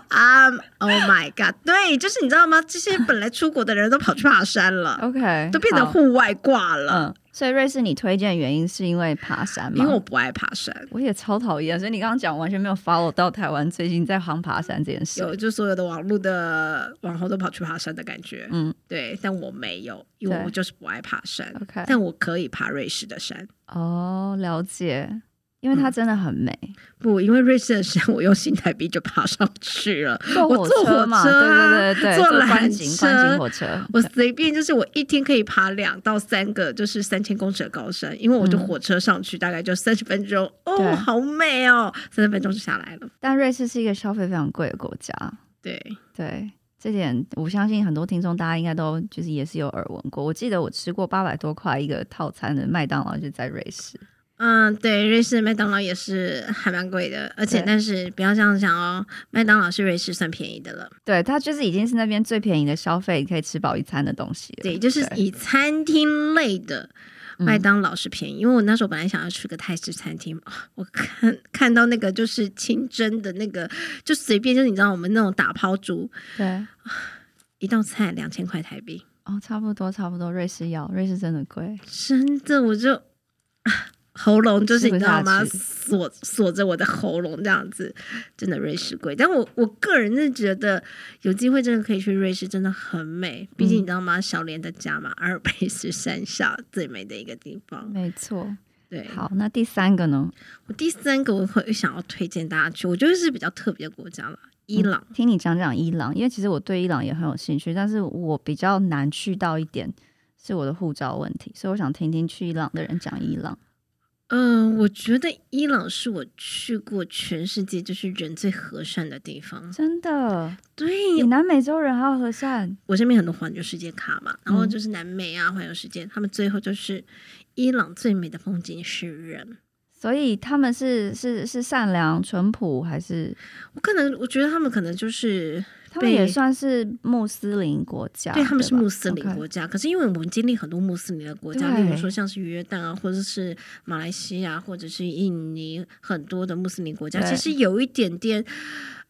啊、um,，Oh my God！对，就是你知道吗？这些本来出国的人都跑去爬山了，OK，都变成户外挂了。所以瑞士你推荐的原因是因为爬山吗？因为我不爱爬山，我也超讨厌。所以你刚刚讲完全没有 follow 到台湾最近在行爬山这件事。有，就所有的网络的网红都跑去爬山的感觉。嗯，对，但我没有，因为我就是不爱爬山。OK，但我可以爬瑞士的山。哦，了解。因为它真的很美，嗯、不，因为瑞士的山我用新台币就爬上去了。坐火车嘛，对对对对，坐缆车火车，我随便就是我一天可以爬两到三个，就是三千公尺的高山，因为我就火车上去，大概就三十分钟，嗯、哦，好美哦，三十分钟就下来了。但瑞士是一个消费非常贵的国家，对对，这点我相信很多听众大家应该都就是也是有耳闻过。我记得我吃过八百多块一个套餐的麦当劳，就在瑞士。嗯，对，瑞士麦当劳也是还蛮贵的，而且但是不要这样想哦，麦当劳是瑞士算便宜的了。对，它就是已经是那边最便宜的消费，可以吃饱一餐的东西。对，就是以餐厅类的麦当劳是便宜，嗯，因为我那时候本来想要去个泰式餐厅，我看看到那个就是清蒸的那个，就随便就是你知道我们那种打抛猪，对，一道菜两千块台币。哦，差不多差不多，瑞士要，瑞士真的贵，真的我就。喉咙就是你知道吗？锁锁着我的喉咙这样子，真的瑞士贵。但我我个人是觉得有机会真的可以去瑞士，真的很美。毕竟你知道吗？嗯、小莲的家嘛，阿尔卑斯山下最美的一个地方。没错，对。好，那第三个呢？我第三个我会想要推荐大家去，我觉得是比较特别的国家了，伊朗。嗯、听你讲讲伊朗，因为其实我对伊朗也很有兴趣，但是我比较难去到一点是我的护照问题，所以我想听听去伊朗的人讲伊朗。嗯，我觉得伊朗是我去过全世界就是人最和善的地方，真的。对，比南美洲人还要和善。我身边很多环游世界卡嘛，然后就是南美啊，环游世界，他们最后就是伊朗最美的风景是人，所以他们是是是善良淳朴还是？我可能我觉得他们可能就是。他们也算是穆斯林国家，对，他们是穆斯林国家。可是因为我们经历很多穆斯林的国家，例如说像是约旦啊，或者是马来西亚，或者是印尼，很多的穆斯林国家，其实有一点点，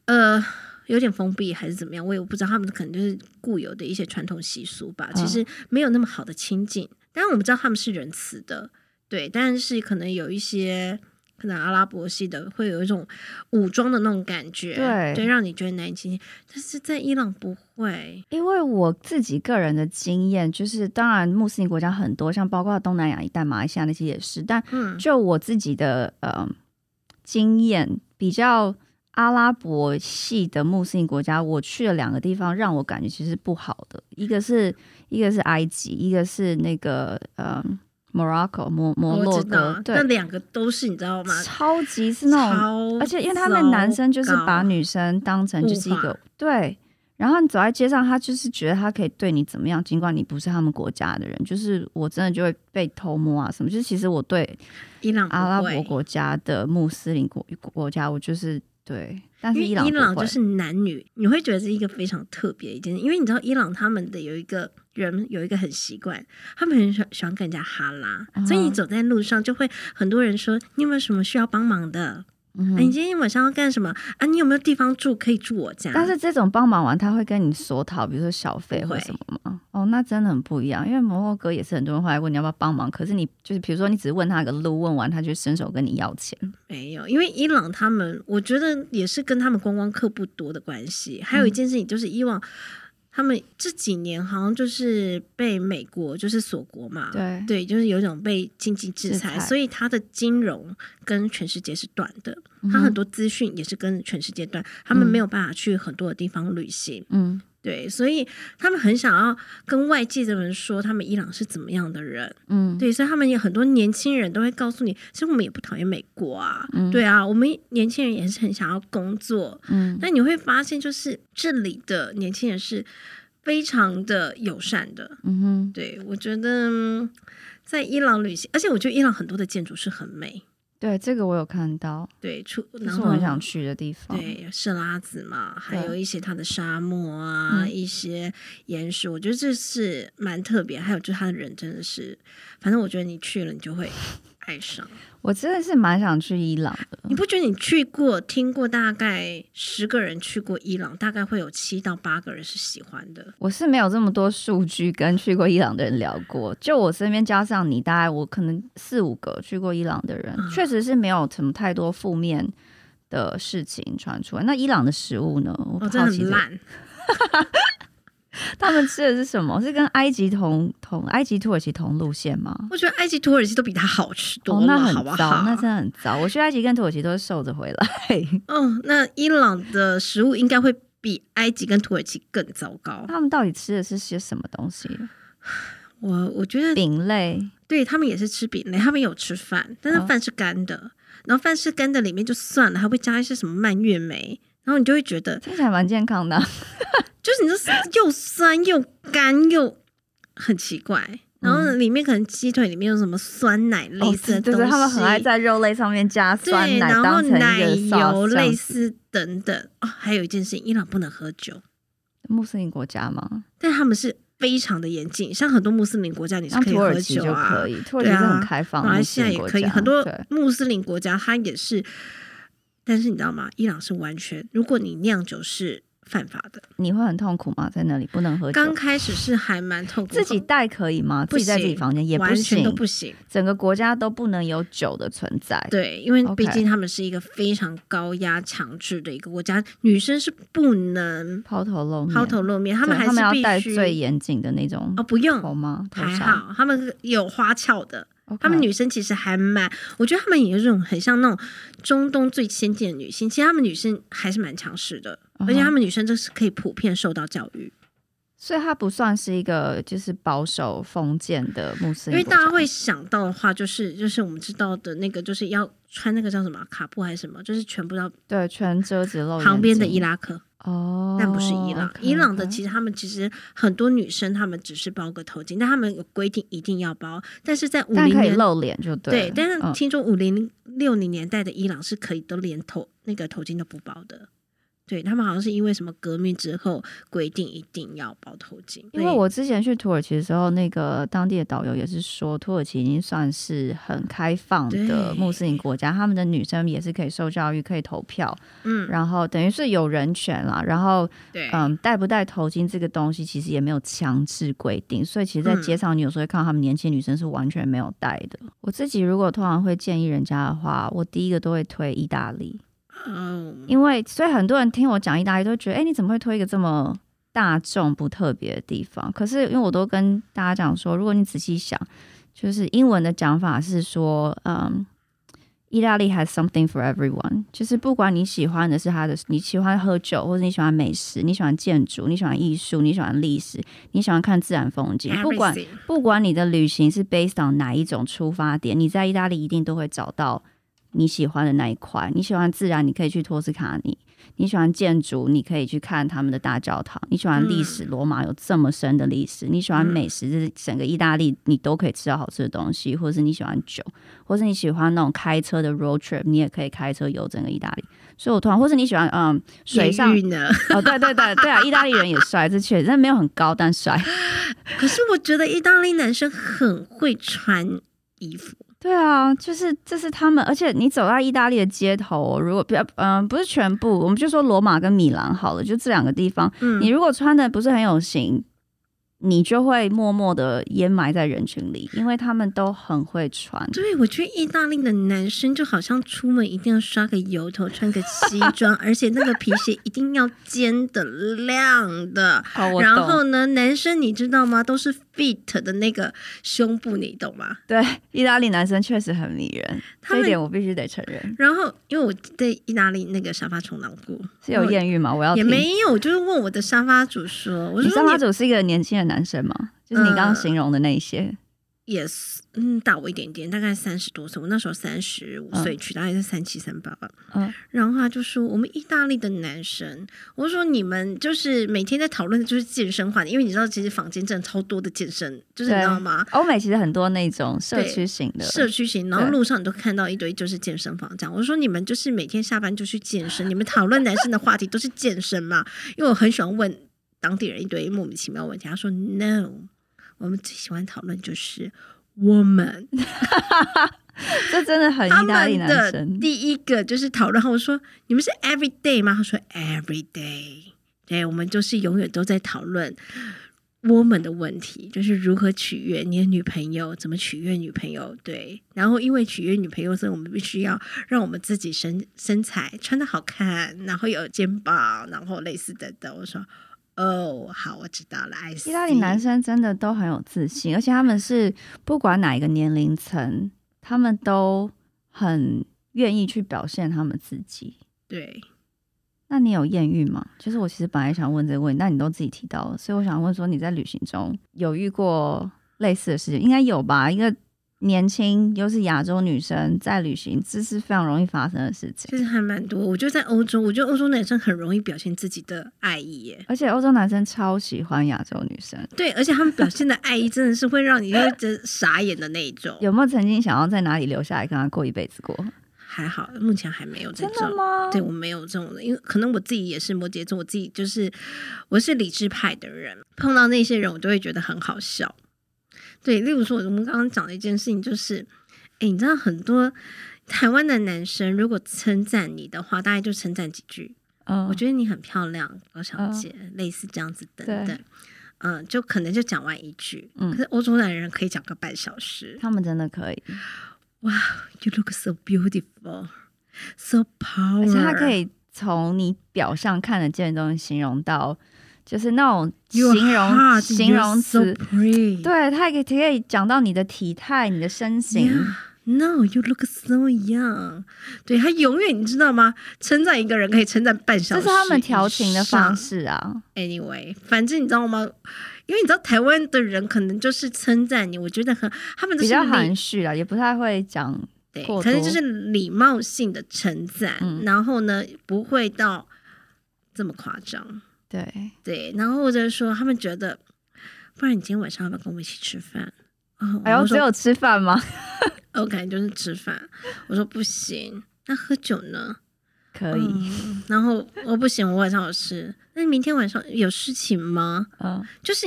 呃，有点封闭还是怎么样，我也不知道。他们可能就是固有的一些传统习俗吧，其实没有那么好的亲近。当然我们知道他们是仁慈的，对，但是可能有一些。可能阿拉伯系的会有一种武装的那种感觉，对，对，让你觉得难以亲近。但是在伊朗不会，因为我自己个人的经验就是，当然穆斯林国家很多，像包括东南亚一带、马来西亚那些也是。但就我自己的呃经验，比较阿拉伯系的穆斯林国家，我去了两个地方，让我感觉其实不好的，一个是一个是埃及，一个是那个呃。Morocco 摩摩洛哥，对，那两个都是你知道吗？超级是那种，而且因为他们男生就是把女生当成就是一个对，然后你走在街上，他就是觉得他可以对你怎么样，尽管你不是他们国家的人，就是我真的就会被偷摸啊什么。就是其实我对伊朗阿拉伯国家的穆斯林国国家，我就是对，但是伊朗伊朗就是男女，你会觉得是一个非常特别一件事，因为你知道伊朗他们的有一个。人有一个很习惯，他们很喜欢喜欢跟人家哈拉，嗯，所以你走在路上就会很多人说：“你有没有什么需要帮忙的？嗯啊，你今天晚上要干什么啊？你有没有地方住可以住我家？”但是这种帮忙完，他会跟你索讨，比如说小费或什么吗？哦，那真的很不一样。因为摩洛哥也是很多人会来问你要不要帮忙，可是你就是比如说你只是问他个路，问完他就伸手跟你要钱。没有，因为伊朗他们，我觉得也是跟他们观光客不多的关系。还有一件事情就是伊朗。他们这几年好像就是被美国就是锁国嘛，对对，就是有一种被经济制裁，所以他的金融跟全世界是断的，他、嗯、很多资讯也是跟全世界断，他们没有办法去很多的地方旅行。嗯，对，所以他们很想要跟外界的人说，他们伊朗是怎么样的人。嗯，对，所以他们有很多年轻人都会告诉你，其实我们也不讨厌美国啊。嗯、对啊，我们年轻人也是很想要工作。嗯，但你会发现，就是这里的年轻人是非常的友善的。嗯哼，对，我觉得在伊朗旅行，而且我觉得伊朗很多的建筑是很美。对，这个我有看到。对，出然后是我很想去的地方。对，色拉子嘛，还有一些它的沙漠啊，一些岩石，我觉得这是蛮特别。还有就是它的人真的是，反正我觉得你去了，你就会爱上。我真的是蛮想去伊朗的。你不觉得你去过、听过大概十个人去过伊朗，大概会有七到八个人是喜欢的？我是没有这么多数据跟去过伊朗的人聊过，就我身边加上你，大概我可能四五个去过伊朗的人，确实是没有什么太多负面的事情传出来。那伊朗的食物呢？我真的很烂。他们吃的是什么？是跟埃及同同埃及土耳其同路线吗？我觉得埃及土耳其都比它好吃多了，哦、那很糟，好不好？那真的很糟。我去埃及跟土耳其都是瘦着回来。嗯，那伊朗的食物应该会比埃及跟土耳其更糟糕。他们到底吃的是些什么东西？我我觉得饼类，对他们也是吃饼类，他们有吃饭，但是饭是干的，哦、然后饭是干的，里面就算了，还会加一些什么蔓越莓，然后你就会觉得听起来蛮健康的。就是你这又酸又干又很奇怪，然后里面可能鸡腿里面有什么酸奶类似的东西，就、哦、是他们很爱在肉类上面加酸奶，然后奶油类似等等。哦，还有一件事情，伊朗不能喝酒，穆斯林国家吗？但他们是非常的严谨，像很多穆斯林国家你是可以喝酒啊，可以，土耳其是很开放，马来西亚也可以，很多穆斯林国家它也是，但是你知道吗？伊朗是完全，如果你酿酒是。犯法的，你会很痛苦吗？在那里不能喝酒。刚开始是还蛮痛苦。自己带可以吗？自己在自己房间也不行，完全都不行。整个国家都不能有酒的存在。对，因为毕竟他们是一个非常高压强制的一个国家，女生是不能抛头露面。抛头露面，他们还是必须最严谨的那种哦，不用好吗？还好，他们有花俏的。他们女生其实还蛮，我觉得他们也有这种很像那种中东最先进的女性。其实他们女生还是蛮强势的，uh -huh. 而且他们女生就是可以普遍受到教育，所以她不算是一个就是保守封建的穆斯林。因为大家会想到的话，就是就是我们知道的那个，就是要穿那个叫什么卡布还是什么，就是全部要对全遮子露旁边的伊拉克。哦、oh，但不是伊朗。Okay, 伊朗的其实他们其实很多女生，她们只是包个头巾，但他们有规定一定要包。但是在五零年露脸就对。对，但是听说五零六零年代的伊朗是可以都连头那个头巾都不包的。对，他们好像是因为什么革命之后规定一定要包头巾。因为我之前去土耳其的时候，那个当地的导游也是说，土耳其已经算是很开放的穆斯林国家，他们的女生也是可以受教育、可以投票，嗯，然后等于是有人权啦。然后，对，嗯，戴不戴头巾这个东西其实也没有强制规定，所以其实，在街上你有时候会看到他们年轻女生是完全没有戴的。我自己如果通常会建议人家的话，我第一个都会推意大利。嗯，因为所以很多人听我讲意大利都觉得，哎，你怎么会推一个这么大众不特别的地方？可是因为我都跟大家讲说，如果你仔细想，就是英文的讲法是说，嗯，意大利 has something for everyone，就是不管你喜欢的是它的，你喜欢喝酒，或者你喜欢美食，你喜欢建筑，你喜欢艺术，你喜欢历史，你喜欢看自然风景，不管不管你的旅行是 based on 哪一种出发点，你在意大利一定都会找到。你喜欢的那一块，你喜欢自然，你可以去托斯卡尼；你喜欢建筑，你可以去看他们的大教堂；你喜欢历史，罗马有这么深的历史；你喜欢美食，就是整个意大利你都可以吃到好吃的东西；或者是你喜欢酒，或者是你喜欢那种开车的 road trip，你也可以开车游整个意大利。所以我突然，或是你喜欢嗯水上呢？哦，对对对对啊，意大利人也帅，这确实，但没有很高，但帅。可是我觉得意大利男生很会穿衣服。对啊，就是这是他们，而且你走到意大利的街头，如果不要嗯、呃，不是全部，我们就说罗马跟米兰好了，就这两个地方，嗯，你如果穿的不是很有型。你就会默默的掩埋在人群里，因为他们都很会穿。对，我觉得意大利的男生就好像出门一定要刷个油头，穿个西 装，而且那个皮鞋一定要尖的、亮的。然后呢，男生你知道吗？都是 fit 的那个胸部，你懂吗？对，意大利男生确实很迷人，这一点我必须得承认。然后，因为我对意大利那个沙发冲浪过，是有艳遇吗？我要也没有，就是问我的沙发主说，我说沙发主是一个年轻的男生吗？就是你刚刚形容的那一些。也是，嗯，大我一点点，大概三十多岁。我那时候三十五岁去，大概是三七三八吧。嗯，然后他就说，我们意大利的男生，我说你们就是每天在讨论的就是健身话题，因为你知道，其实坊间真的超多的健身，就是你知道吗？欧美其实很多那种社区型的，社区型，然后路上你都看到一堆就是健身房这样。我说你们就是每天下班就去健身，你们讨论男生的话题都是健身嘛？因为我很喜欢问当地人一堆莫名其妙问题。他说：“No，我们最喜欢讨论就是。” woman，这真的很意大利男生。第一个就是讨论，我说你们是 every day 吗？他说 every day，对，我们就是永远都在讨论 woman 的问题，就是如何取悦你的女朋友，怎么取悦女朋友。对，然后因为取悦女朋友，所以我们必须要让我们自己身身材穿的好看，然后有肩膀，然后类似的的。我说。哦，好，我知道了。意大利男生真的都很有自信，而且他们是不管哪一个年龄层，他们都很愿意去表现他们自己。对，那你有艳遇吗？就是我其实本来想问这个问题，但你都自己提到了，所以我想问说，你在旅行中有遇过类似的事情？应该有吧？一个。年轻又是亚洲女生在旅行，这是非常容易发生的事情。其实还蛮多，我觉得在欧洲，我觉得欧洲男生很容易表现自己的爱意耶。而且欧洲男生超喜欢亚洲女生，对，而且他们表现的爱意真的是会让你觉得傻眼的那一种。有没有曾经想要在哪里留下来跟他过一辈子过？还好，目前还没有这种。对，我没有这种的，因为可能我自己也是摩羯座，我自己就是我是理智派的人，碰到那些人我都会觉得很好笑。对，例如说，我们刚刚讲的一件事情就是，哎，你知道很多台湾的男生如果称赞你的话，大概就称赞几句。嗯，我觉得你很漂亮，高小姐，嗯、类似这样子等等。嗯，就可能就讲完一句。嗯，可是欧洲男人可以讲个半小时。他们真的可以。哇，You look so beautiful, so powerful。而且他可以从你表上看得见的东西形容到。就是那种形容形容词对，他也可以可以讲到你的体态、你的身形。No, you look so young。对，他永远你知道吗？称赞一个人可以称赞半小时，这是他们调情的方式啊。Anyway，反正你知道吗？因为你知道台湾的人可能就是称赞你，我觉得很他们是比较含蓄啊，也不太会讲，对，可能就是礼貌性的称赞，嗯、然后呢，不会到这么夸张。对对，然后或者说他们觉得，不然你今天晚上要不要跟我们一起吃饭？哦，哎呦，只有吃饭吗我 感觉就是吃饭。我说不行，那喝酒呢？可以。嗯、然后我不行，我晚上有事。那你明天晚上有事情吗？嗯，就是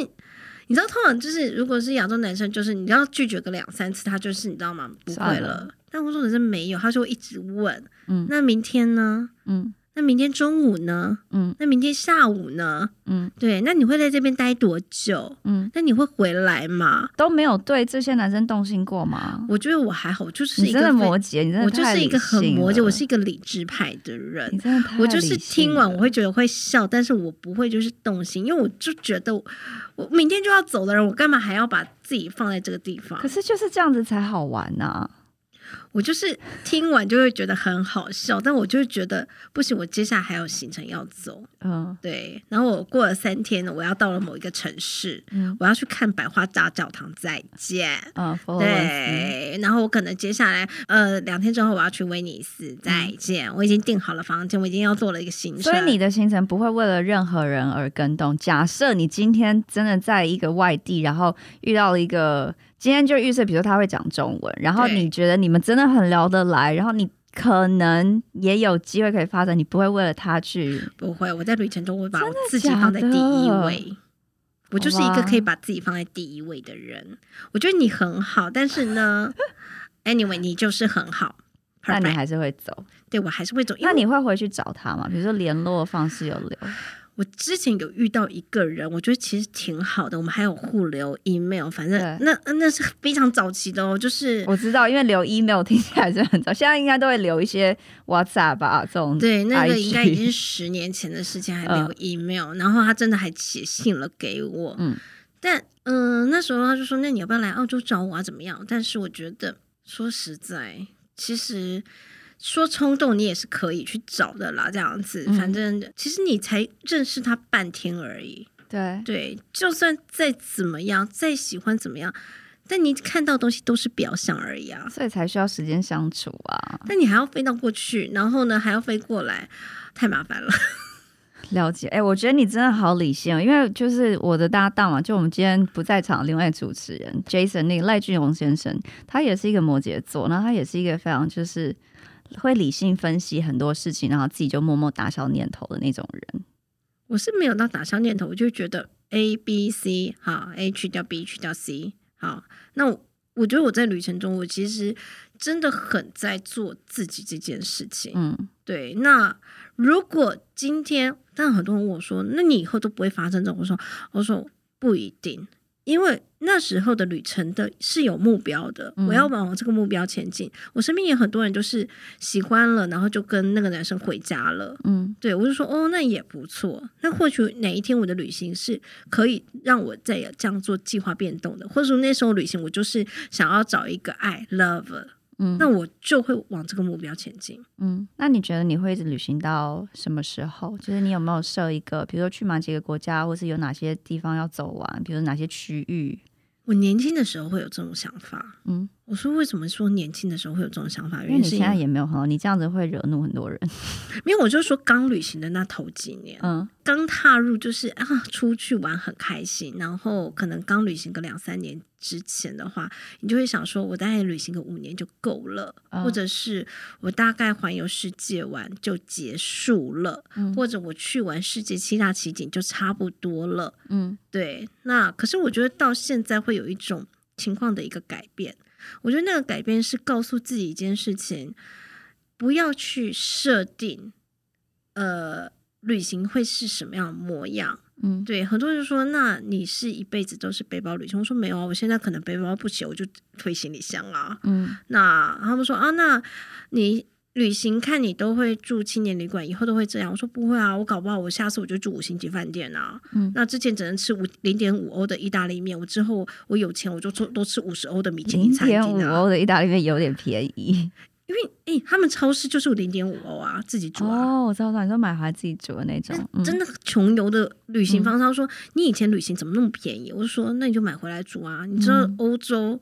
你知道，通常就是如果是亚洲男生，就是你要拒绝个两三次，他就是你知道吗？不会了。了但我说男生没有，他就会一直问。嗯，那明天呢？嗯。那明天中午呢？嗯，那明天下午呢？嗯，对，那你会在这边待多久？嗯，那你会回来吗？都没有对这些男生动心过吗？我觉得我还好，就是一个摩羯，你真的我就是一个很摩羯，我是一个理智派的人。你真的太我就是听完我会觉得会笑，但是我不会就是动心，因为我就觉得我，我明天就要走的人，我干嘛还要把自己放在这个地方？可是就是这样子才好玩呐、啊。我就是听完就会觉得很好笑，但我就是觉得不行，我接下来还有行程要走。嗯，对。然后我过了三天呢，我要到了某一个城市，嗯，我要去看百花大教堂，再见。嗯，对。然后我可能接下来呃两天之后我要去威尼斯，再见。嗯，我已经订好了房间，我已经要做了一个行程。所以你的行程不会为了任何人而更动。假设你今天真的在一个外地，然后遇到了一个。今天就预设，比如说他会讲中文，然后你觉得你们真的很聊得来，然后你可能也有机会可以发展，你不会为了他去？不会，我在旅程中会把我自己放在第一位。我就是一个可以把自己放在第一位的人。我觉得你很好，但是呢，anyway，你就是很好，但你还是会走。对，我还是会走。那你会回去找他吗？比如说联络方式有留。我之前有遇到一个人，我觉得其实挺好的。我们还有互留 email，反正那那是非常早期的哦。就是我知道，因为留 email 听起来是很早，现在应该都会留一些 WhatsApp 吧，这种对，那个应该已经是十年前的事情，还留 email，、嗯、然后他真的还写信了给我。嗯，但嗯、呃，那时候他就说：“那你要不要来澳洲找我啊？怎么样？”但是我觉得，说实在，其实说冲动你也是可以去找的啦。这样子，嗯、反正其实你才认识他半天而已。对对，就算再怎么样，再喜欢怎么样，但你看到东西都是表象而已啊。所以才需要时间相处啊。但你还要飞到过去，然后呢还要飞过来，太麻烦了。了解，哎、欸，我觉得你真的好理性，因为就是我的搭档嘛，就我们今天不在场，另外主持人 Jason 那个赖俊荣先生，他也是一个摩羯座，然后他也是一个非常就是会理性分析很多事情，然后自己就默默打消念头的那种人。我是没有到打消念头，我就觉得 A B C 好，A 去掉 B 去掉 C 好。那我，我觉得我在旅程中，我其实真的很在做自己这件事情。嗯，对。那如果今天，但很多人问我说，那你以后都不会发生这种？我说，我说不一定。因为那时候的旅程的是有目标的，我要往这个目标前进。嗯、我身边也很多人就是喜欢了，然后就跟那个男生回家了。嗯，对，我就说哦，那也不错。那或许哪一天我的旅行是可以让我再这样做计划变动的，或者说那时候旅行我就是想要找一个爱 love。嗯，那我就会往这个目标前进。嗯，那你觉得你会一直旅行到什么时候？就是你有没有设一个，比如说去哪几个国家，或是有哪些地方要走完，比如哪些区域？我年轻的时候会有这种想法。嗯。我说为什么说年轻的时候会有这种想法？因为你现在也没有很好，你这样子会惹怒很多人。没有，我就说刚旅行的那头几年，嗯，刚踏入就是啊，出去玩很开心。然后可能刚旅行个两三年之前的话，你就会想说，我大概旅行个五年就够了，嗯、或者是我大概环游世界玩就结束了，嗯、或者我去完世界七大奇景就差不多了。嗯，对。那可是我觉得到现在会有一种情况的一个改变。我觉得那个改变是告诉自己一件事情，不要去设定，呃，旅行会是什么样的模样。嗯，对，很多人就说，那你是一辈子都是背包旅行？我说没有啊，我现在可能背包不起，我就推行李箱啊。嗯，那他们说啊，那你。旅行看你都会住青年旅馆，以后都会这样。我说不会啊，我搞不好我下次我就住五星级饭店啊。嗯，那之前只能吃五零点五欧的意大利面，我之后我有钱我就做多吃五十欧的米其林餐厅啊。零点五欧的意大利面有点便宜，因为诶、欸，他们超市就是零点五欧啊，自己煮啊。哦，我知道，你说买回来自己煮的那种，嗯、真的穷游的旅行方式。他说你以前旅行怎么那么便宜？我就说那你就买回来煮啊。你知道欧洲。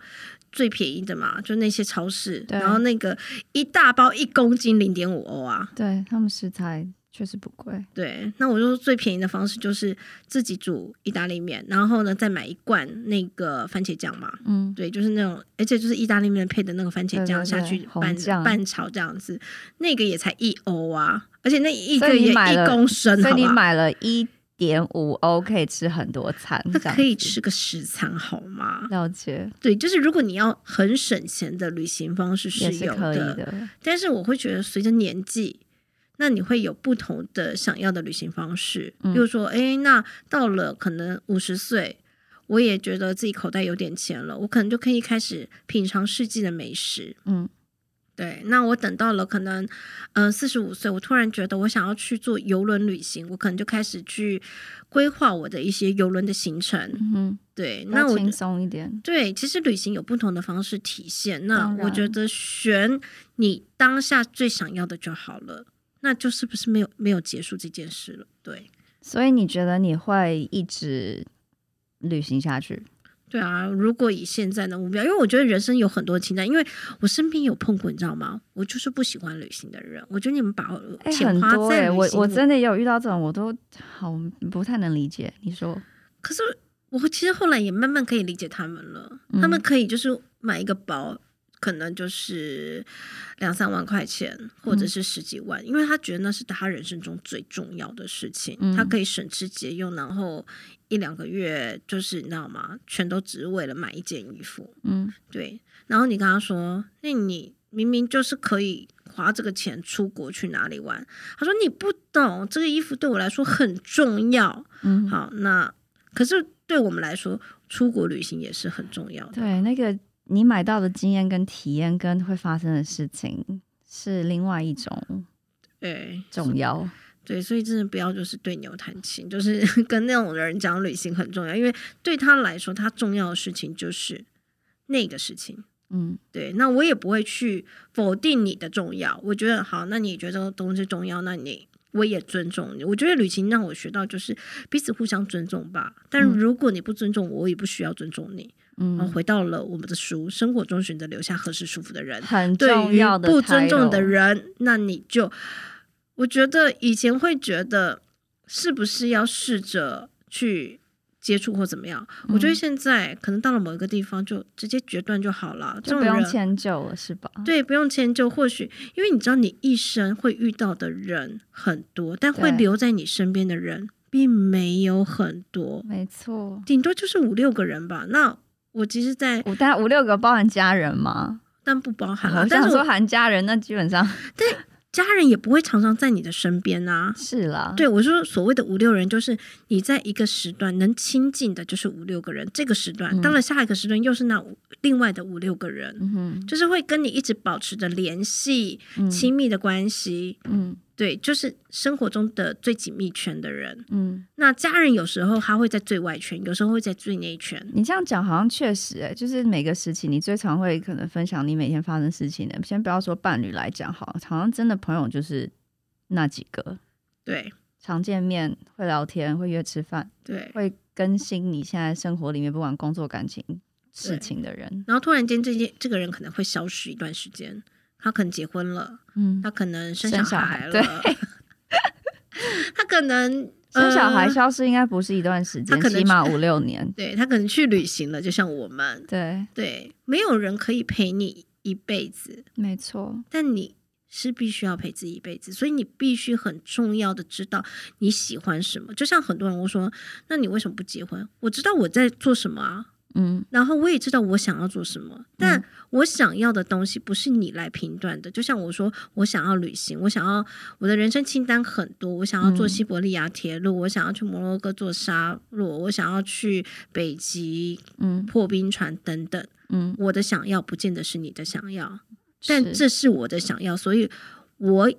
最便宜的嘛，就那些超市，然后那个一大包一公斤零点五欧啊，对他们食材确实不贵。对，那我就说最便宜的方式就是自己煮意大利面，然后呢再买一罐那个番茄酱嘛，嗯，对，就是那种，而且就是意大利面配的那个番茄酱下去拌拌炒这样子，那个也才一欧啊，而且那一个也一公升，所以你买了一。点五欧可以吃很多餐，那可以吃个十餐好吗？了解，对，就是如果你要很省钱的旅行方式是有的，但是我会觉得随着年纪，那你会有不同的想要的旅行方式。比如说，哎、嗯，那到了可能五十岁，我也觉得自己口袋有点钱了，我可能就可以开始品尝世纪的美食。嗯。对，那我等到了可能，嗯四十五岁，我突然觉得我想要去做游轮旅行，我可能就开始去规划我的一些游轮的行程。嗯，对，那我轻松一点。对，其实旅行有不同的方式体现。那我觉得选你当下最想要的就好了，那就是不是没有没有结束这件事了？对。所以你觉得你会一直旅行下去？对啊，如果以现在的目标，因为我觉得人生有很多情感，因为我身边有碰过，你知道吗？我就是不喜欢旅行的人。我觉得你们把钱花在我我真的也有遇到这种，我都好不太能理解。你说，可是我其实后来也慢慢可以理解他们了。他们可以就是买一个包。可能就是两三万块钱，或者是十几万，嗯、因为他觉得那是他人生中最重要的事情，嗯、他可以省吃俭用，然后一两个月就是你知道吗？全都只是为了买一件衣服，嗯，对。然后你跟他说，那你明明就是可以花这个钱出国去哪里玩？他说你不懂，这个衣服对我来说很重要。嗯，好，那可是对我们来说，出国旅行也是很重要的。对，那个。你买到的经验跟体验跟会发生的事情是另外一种，对，重要。对，所以真的不要就是对牛弹琴，就是 跟那种人讲旅行很重要，因为对他来说，他重要的事情就是那个事情。嗯，对，那我也不会去否定你的重要。我觉得好，那你觉得这个东西重要，那你我也尊重你。我觉得旅行让我学到就是彼此互相尊重吧。但如果你不尊重我，我也不需要尊重你。嗯，然后回到了我们的书，生活中选择留下合适舒服的人，很重要的。不尊重的人，那你就，我觉得以前会觉得是不是要试着去。接触或怎么样，嗯，我觉得现在可能到了某一个地方就直接决断就好了，就不用迁就了，是吧？对，不用迁就。或许因为你知道，你一生会遇到的人很多，但会留在你身边的人并没有很多，没错，顶多就是五六个人吧。那我其实在，在五大五六个包含家人吗？但不包含。我想说含家人，那基本上 对。家人也不会常常在你的身边啊，是啦。对，我说所谓的五六人，就是你在一个时段能亲近的，就是五六个人。这个时段到了下一个时段，又是那五另外的五六个人，嗯，就是会跟你一直保持着联系、亲密的关系，嗯。嗯对，就是生活中的最紧密圈的人。嗯，那家人有时候他会在最外圈，有时候会在最内圈。你这样讲好像确实，哎，就是每个时期你最常会可能分享你每天发生事情的。先不要说伴侣来讲，好，好像真的朋友就是那几个。对，常见面，会聊天，会约吃饭，对，会更新你现在生活里面不管工作、感情、事情的人。然后突然间，这件这个人可能会消失一段时间。他可能结婚了，嗯，他可能生小孩了，对 他可能 生小孩消失应该不是一段时间，他可能起码五六年。对，他可能去旅行了，就像我们，对对，没有人可以陪你一辈子，没错。但你是必须要陪自己一辈子，所以你必须很重要的知道你喜欢什么。就像很多人会说，那你为什么不结婚？我知道我在做什么啊。嗯，然后我也知道我想要做什么，但我想要的东西不是你来评断的。就像我说，我想要旅行，我想要我的人生清单很多，我想要坐西伯利亚铁路，我想要去摩洛哥坐沙漠，我想要去北极，嗯，破冰船等等。嗯，我的想要不见得是你的想要，但这是我的想要，所以我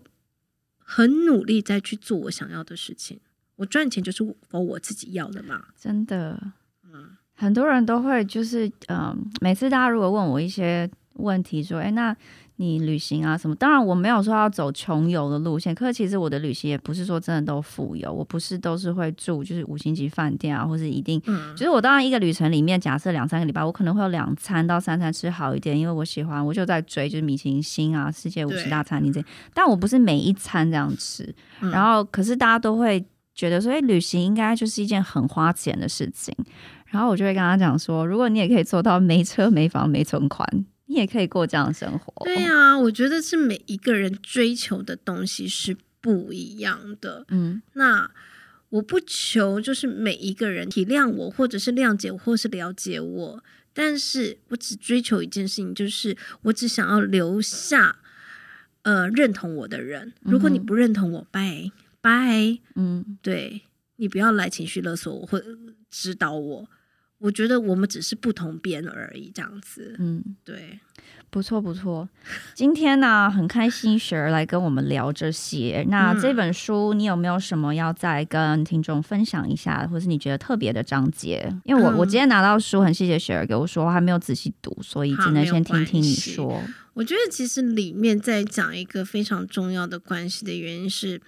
很努力在去做我想要的事情。我赚钱就是我我自己要的嘛，真的。很多人都会就是，嗯，每次大家如果问我一些问题，说，哎，那你旅行啊什么？当然我没有说要走穷游的路线，可是其实我的旅行也不是说真的都富有，我不是都是会住就是五星级饭店啊，或是一定，嗯，就是我当然一个旅程里面，假设两三个礼拜，我可能会有两餐到三餐吃好一点，因为我喜欢，我就在追就是米其林星啊，世界五十大餐厅这样，但我不是每一餐这样吃，然后可是大家都会觉得说，哎，旅行应该就是一件很花钱的事情。然后我就会跟他讲说，如果你也可以做到没车没房没存款，你也可以过这样的生活。对啊，我觉得是每一个人追求的东西是不一样的。嗯，那我不求就是每一个人体谅我，或者是谅解我，或是了解我，但是我只追求一件事情，就是我只想要留下呃认同我的人。如果你不认同我，拜拜。嗯，对，你不要来情绪勒索我，或指导我。我觉得我们只是不同边而已，这样子。嗯，对，不错不错。今天呢，很开心雪儿来跟我们聊这些。那这本书，你有没有什么要再跟听众分享一下，或是你觉得特别的章节？因为我、嗯、我今天拿到书，很谢谢雪儿给我说，我还没有仔细读，所以只能先听听你说。我觉得其实里面在讲一个非常重要的关系的原因是，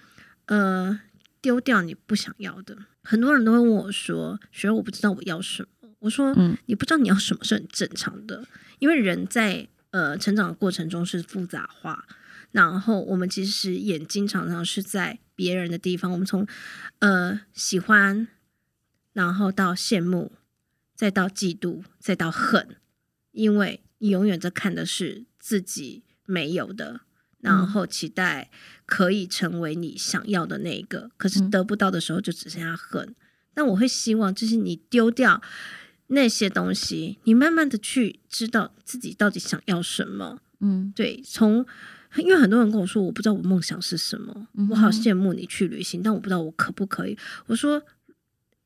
呃，丢掉你不想要的。很多人都会问我说：“雪儿，我不知道我要什么。”我说，你不知道你要什么是很正常的，因为人在呃成长的过程中是复杂化，然后我们其实眼睛常常是在别人的地方，我们从呃喜欢，然后到羡慕，再到嫉妒，再到恨，因为你永远在看的是自己没有的，然后期待可以成为你想要的那一个，可是得不到的时候就只剩下恨。但我会希望，就是你丢掉。那些东西，你慢慢的去知道自己到底想要什么。嗯，对，从因为很多人跟我说，我不知道我梦想是什么，嗯、我好羡慕你去旅行，但我不知道我可不可以。我说，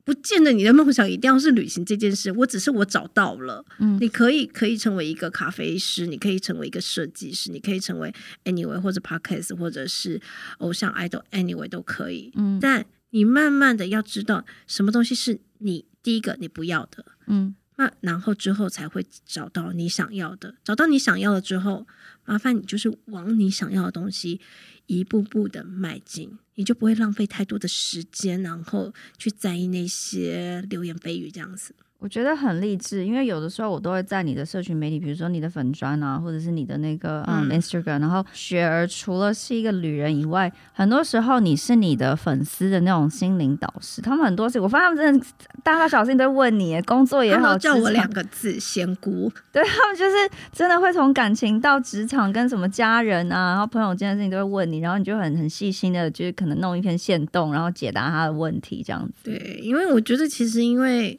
不见得你的梦想一定要是旅行这件事。我只是我找到了，嗯，你可以可以成为一个咖啡师，你可以成为一个设计师，你可以成为 anyway 或者 podcast 或者是偶像 idol anyway 都可以，嗯，但你慢慢的要知道什么东西是你第一个你不要的，嗯。那然后之后才会找到你想要的，找到你想要的之后，麻烦你就是往你想要的东西一步步的迈进，你就不会浪费太多的时间，然后去在意那些流言蜚语这样子。我觉得很励志，因为有的时候我都会在你的社群媒体，比如说你的粉砖啊，或者是你的那个嗯 Instagram，然后雪儿除了是一个旅人以外，很多时候你是你的粉丝的那种心灵导师。他们很多事，我发现他们真的大大小小都会问你，工作也好，叫我两个字仙姑。对，他们就是真的会从感情到职场跟什么家人啊，然后朋友间的事情都会问你，然后你就很很细心的，就是可能弄一篇线动，然后解答他的问题这样子。对，因为我觉得其实因为。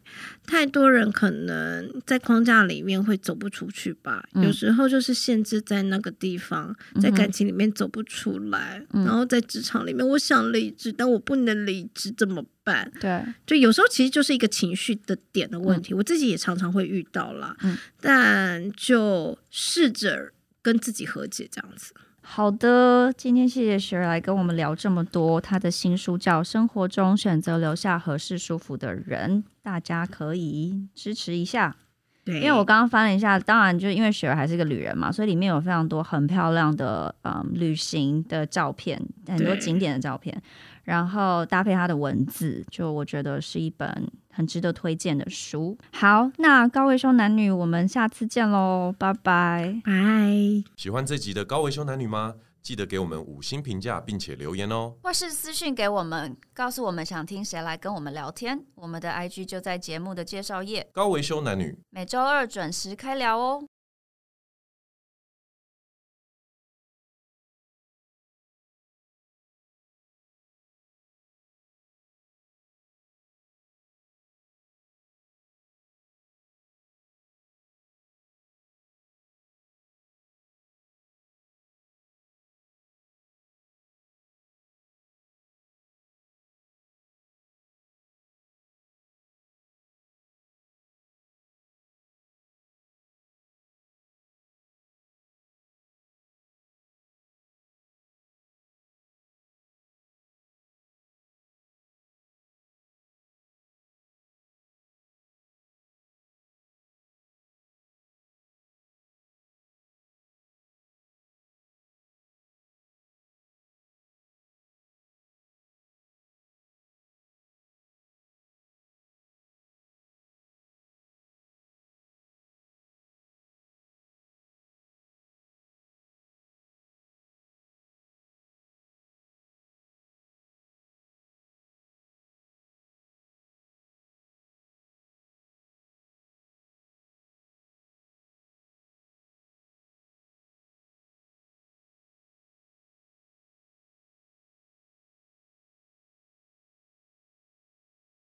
太多人可能在框架里面会走不出去吧，嗯、有时候就是限制在那个地方，在感情里面走不出来，嗯、然后在职场里面，我想离职，但我不能离职，怎么办？对，就有时候其实就是一个情绪的点的问题，嗯、我自己也常常会遇到啦，嗯、但就试着跟自己和解这样子。好的，今天谢谢雪儿来跟我们聊这么多。她的新书叫《生活中选择留下合适舒服的人》，大家可以支持一下。对，因为我刚刚翻了一下，当然就因为雪儿还是个旅人嘛，所以里面有非常多很漂亮的嗯旅行的照片，很多景点的照片。然后搭配他的文字，就我觉得是一本很值得推荐的书。好，那高维修男女，我们下次见喽，拜拜拜。喜欢这集的高维修男女吗？记得给我们五星评价，并且留言哦，或是私信给我们，告诉我们想听谁来跟我们聊天。我们的 IG 就在节目的介绍页。高维修男女，每周二准时开聊哦。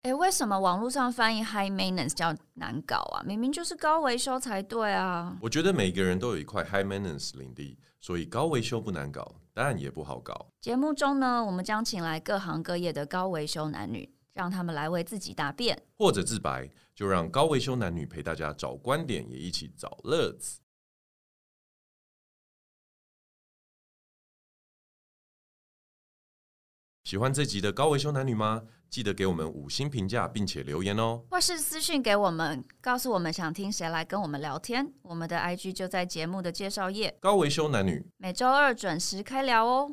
哎，为什么网络上翻译 high maintenance 叫难搞啊？明明就是高维修才对啊！我觉得每个人都有一块 high maintenance 领地，所以高维修不难搞，当然也不好搞。节目中呢，我们将请来各行各业的高维修男女，让他们来为自己答辩，或者自白，就让高维修男女陪大家找观点，也一起找乐子。喜欢这集的高维修男女吗？记得给我们五星评价，并且留言哦，或是私讯给我们，告诉我们想听谁来跟我们聊天。我们的 IG 就在节目的介绍页。高维修男女，每周二准时开聊哦。